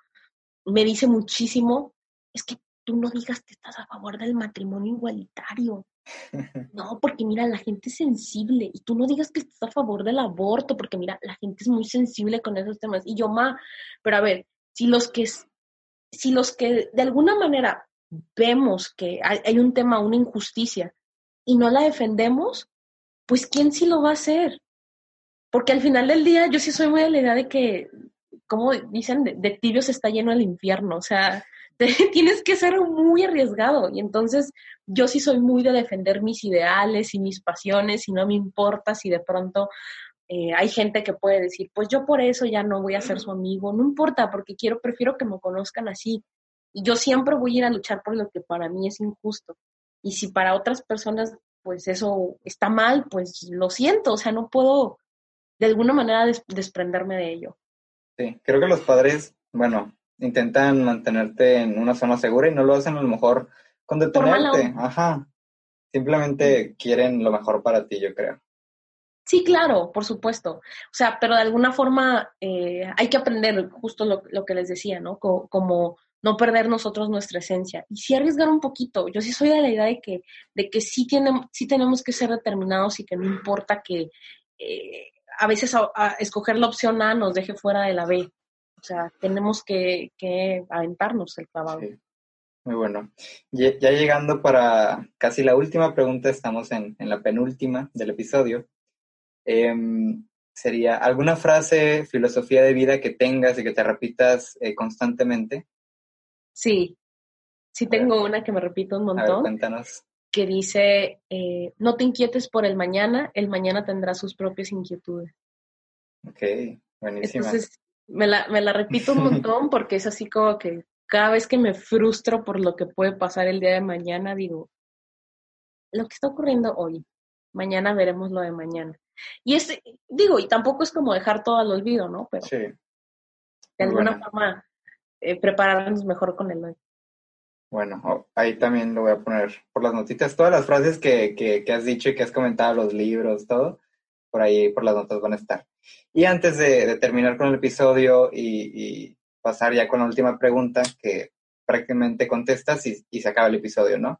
me dice muchísimo, es que tú no digas que estás a favor del matrimonio igualitario. (laughs) No, porque mira, la gente es sensible y tú no digas que estás a favor del aborto, porque mira, la gente es muy sensible con esos temas. Y yo, ma, pero a ver, si los que, si los que de alguna manera vemos que hay, un tema, una injusticia, y no la defendemos, pues ¿quién sí lo va a hacer? Porque al final del día yo sí soy muy de la idea de que, como dicen, de, tibios está lleno el infierno, o sea, (laughs) tienes que ser muy arriesgado y entonces yo sí soy muy de defender mis ideales y mis pasiones y no me importa si de pronto eh, hay gente que puede decir, pues yo por eso ya no voy a ser su amigo, no importa porque quiero, prefiero que me conozcan así, y yo siempre voy a ir a luchar por lo que para mí es injusto. Y si para otras personas, pues eso está mal, pues lo siento, o sea, no puedo de alguna manera desprenderme de ello. Sí, creo que los padres, bueno, intentan mantenerte en una zona segura y no lo hacen a lo mejor con detenerte. Ajá. Simplemente quieren lo mejor para ti, yo creo. Sí, claro, por supuesto. O sea, pero de alguna forma eh, hay que aprender justo lo, lo, que les decía, ¿no? como no perder nosotros nuestra esencia. Y sí arriesgar un poquito. Yo sí soy de la idea de que, de que sí, tiene, sí tenemos que ser determinados y que no importa que eh, a veces a, escoger la opción A nos deje fuera de la B. O sea, tenemos que, que aventarnos el clavado. Muy bueno. Ya, llegando para casi la última pregunta, estamos en, en la penúltima del episodio. Em, sería alguna frase, filosofía de vida que tengas y que te repitas eh, constantemente Sí, sí tengo una que me repito un montón. cuéntanos. Que dice, eh, no te inquietes por el mañana, el mañana tendrá sus propias inquietudes. Ok, buenísima. Entonces, me la, me la repito un (laughs) montón porque es así como que cada vez que me frustro por lo que puede pasar el día de mañana, digo, lo que está ocurriendo hoy, mañana veremos lo de mañana. Y es, digo, y tampoco es como dejar todo al olvido, ¿no? Pero sí. de alguna forma eh, prepararnos mejor con el hoy. Bueno, oh, ahí también lo voy a poner por las notitas. Todas las frases que, que, has dicho y que has comentado, los libros, todo, por ahí por las notas van a estar. Y antes de, terminar con el episodio y, pasar ya con la última pregunta, que prácticamente contestas y, se acaba el episodio, ¿no?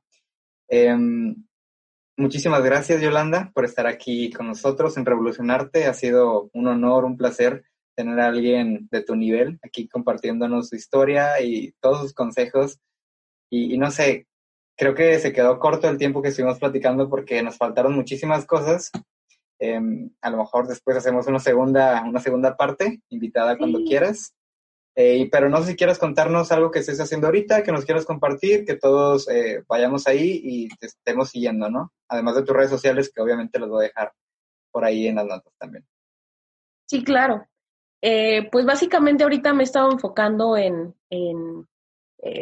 Em, muchísimas gracias Yolanda por estar aquí con nosotros en Revolucionarte. Ha sido un honor, un placer tener a alguien de tu nivel aquí compartiéndonos su historia y todos sus consejos. Y, no sé, creo que se quedó corto el tiempo que estuvimos platicando porque nos faltaron muchísimas cosas. Em, a lo mejor después hacemos una segunda, una segunda parte, invitada cuando quieras. Eh, pero no sé si quieres contarnos algo que estés haciendo ahorita, que nos quieras compartir, que todos eh, vayamos ahí y te estemos siguiendo, ¿no? Además de tus redes sociales, que obviamente los voy a dejar por ahí en las notas también. Sí, claro. Eh, pues básicamente ahorita me he estado enfocando en,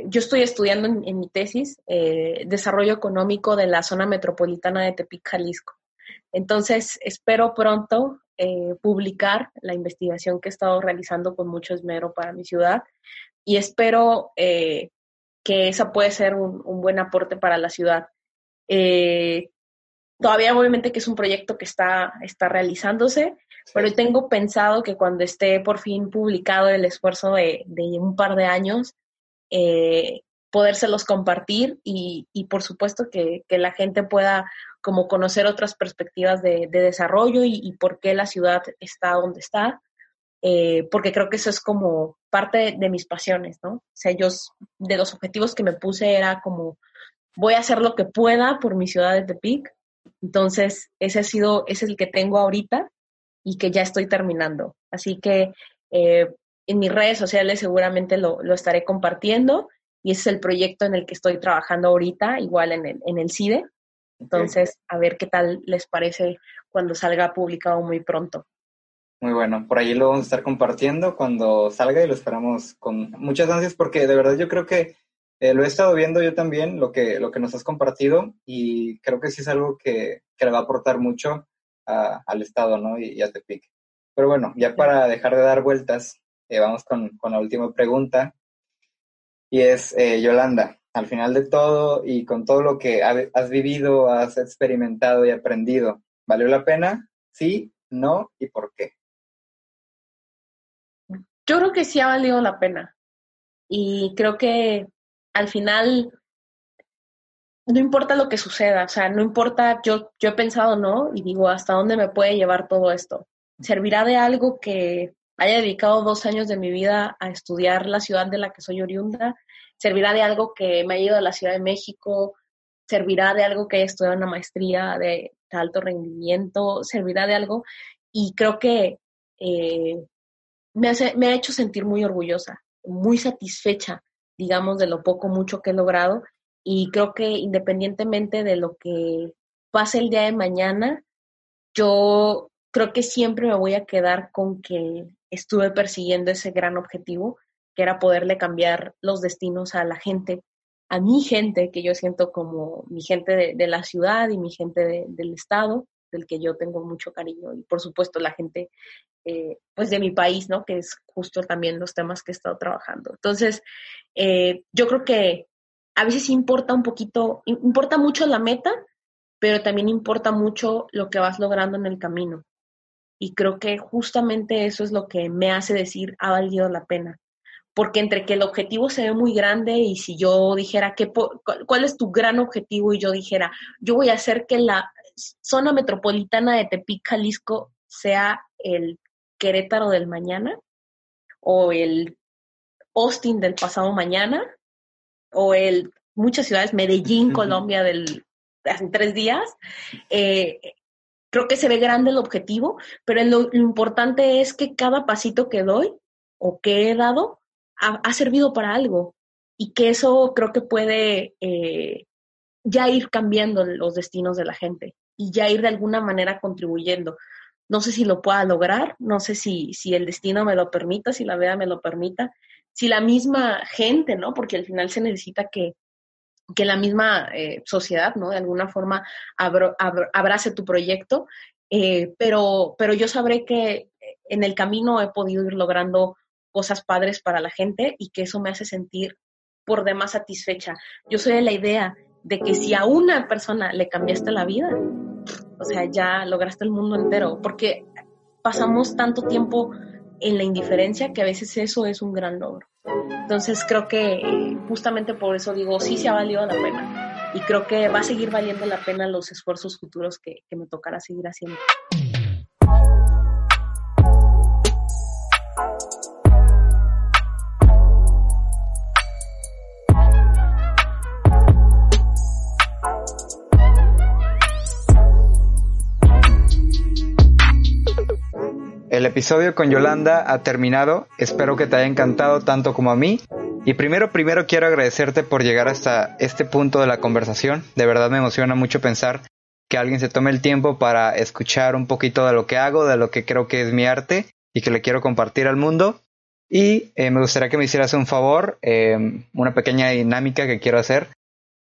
yo estoy estudiando en, mi tesis desarrollo económico de la zona metropolitana de Tepic, Jalisco. Entonces, espero pronto eh, publicar la investigación que he estado realizando con mucho esmero para mi ciudad y espero eh, que esa puede ser un, buen aporte para la ciudad. Eh, todavía obviamente que es un proyecto que está, está realizándose, pero tengo pensado que cuando esté por fin publicado el esfuerzo de, un par de años, podérselos compartir y, por supuesto que, la gente pueda como conocer otras perspectivas de, desarrollo y, por qué la ciudad está donde está, eh, porque creo que eso es como parte de, mis pasiones, ¿no? O sea, yo de los objetivos que me puse era como voy a hacer lo que pueda por mi ciudad de Tepic, entonces ese ha sido, ese es el que tengo ahorita y que ya estoy terminando. Así que eh, en mis redes sociales seguramente lo, lo estaré compartiendo y ese es el proyecto en el que estoy trabajando ahorita, igual en el, en el CIDE. Entonces, a ver qué tal les parece cuando salga publicado muy pronto. Muy bueno, por ahí lo vamos a estar compartiendo cuando salga y lo esperamos con muchas ansias porque de verdad yo creo que eh, lo he estado viendo yo también, lo que, lo que nos has compartido y creo que sí es algo que, le va a aportar mucho al Estado ¿no? y, a Tepic. Pero bueno, ya para dejar de dar vueltas, eh, vamos con, con la última pregunta y es eh, Yolanda. Al final de todo y con todo lo que has vivido, has experimentado y aprendido, ¿valió la pena? Sí, no y por qué. Yo creo que sí ha valido la pena. Y creo que al final no importa lo que suceda, o sea, no importa, yo, yo he pensado, ¿no? Y digo, ¿hasta dónde me puede llevar todo esto? ¿Servirá de algo que haya dedicado dos años de mi vida a estudiar la ciudad de la que soy oriunda, servirá de algo que me ha ido a la Ciudad de México, servirá de algo que haya estudiado una maestría de, alto rendimiento, servirá de algo y creo que eh, me, me ha hecho sentir muy orgullosa, muy satisfecha, digamos, de lo poco, mucho que he logrado y creo que independientemente de lo que pase el día de mañana, yo creo que siempre me voy a quedar con que estuve persiguiendo ese gran objetivo, que era poderle cambiar los destinos a la gente, a mi gente, que yo siento como mi gente de, la ciudad y mi gente del estado, del que yo tengo mucho cariño, y por supuesto la gente eh, pues de mi país, ¿no? Que es justo también los temas que he estado trabajando. Entonces, eh, yo creo que a veces importa un poquito, importa mucho la meta, pero también importa mucho lo que vas logrando en el camino. Y creo que justamente eso es lo que me hace decir, ha valido la pena. Porque entre que el objetivo se ve muy grande y si yo dijera, ¿qué, ¿cuál es tu gran objetivo? Y yo dijera, yo voy a hacer que la zona metropolitana de Tepic, Jalisco, sea el Querétaro del mañana o el Austin del pasado mañana o el muchas ciudades, Medellín, Colombia del hace tres días, eh, creo que se ve grande el objetivo, pero lo, importante es que cada pasito que doy o que he dado ha, servido para algo y que eso creo que puede eh, ya ir cambiando los destinos de la gente y ya ir de alguna manera contribuyendo. No sé si lo pueda lograr, no sé si, si el destino me lo permita, si la vida me lo permita, si la misma gente, ¿no? Porque al final se necesita que, que la misma eh, sociedad, ¿no? De alguna forma abrace tu proyecto, eh, pero, pero yo sabré que en el camino he podido ir logrando cosas padres para la gente y que eso me hace sentir por demás satisfecha. Yo soy de la idea de que si a una persona le cambiaste la vida, o sea, ya lograste el mundo entero, porque pasamos tanto tiempo en la indiferencia que a veces eso es un gran logro. Entonces creo que justamente por eso digo, sí se ha valido la pena. y creo que va a seguir valiendo la pena los esfuerzos futuros que, que me tocará seguir haciendo. Episodio con Yolanda ha terminado, espero que te haya encantado tanto como a mí. Y primero, primero quiero agradecerte por llegar hasta este punto de la conversación. De verdad me emociona mucho pensar que alguien se tome el tiempo para escuchar un poquito de lo que hago, de lo que creo que es mi arte y que le quiero compartir al mundo. Y eh, me gustaría que me hicieras un favor, eh, una pequeña dinámica que quiero hacer.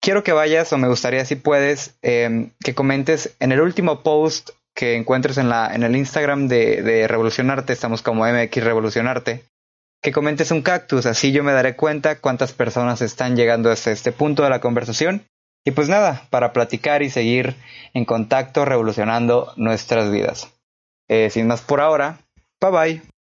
Quiero que vayas, o me gustaría si puedes, eh, que comentes en el último post que encuentres en, la, en el Instagram de, de Revolucionarte, estamos como MX Revolucionarte, que comentes un cactus, así yo me daré cuenta cuántas personas están llegando hasta este punto de la conversación. Y pues nada, para platicar y seguir en contacto revolucionando nuestras vidas. Eh, sin más por ahora, bye bye.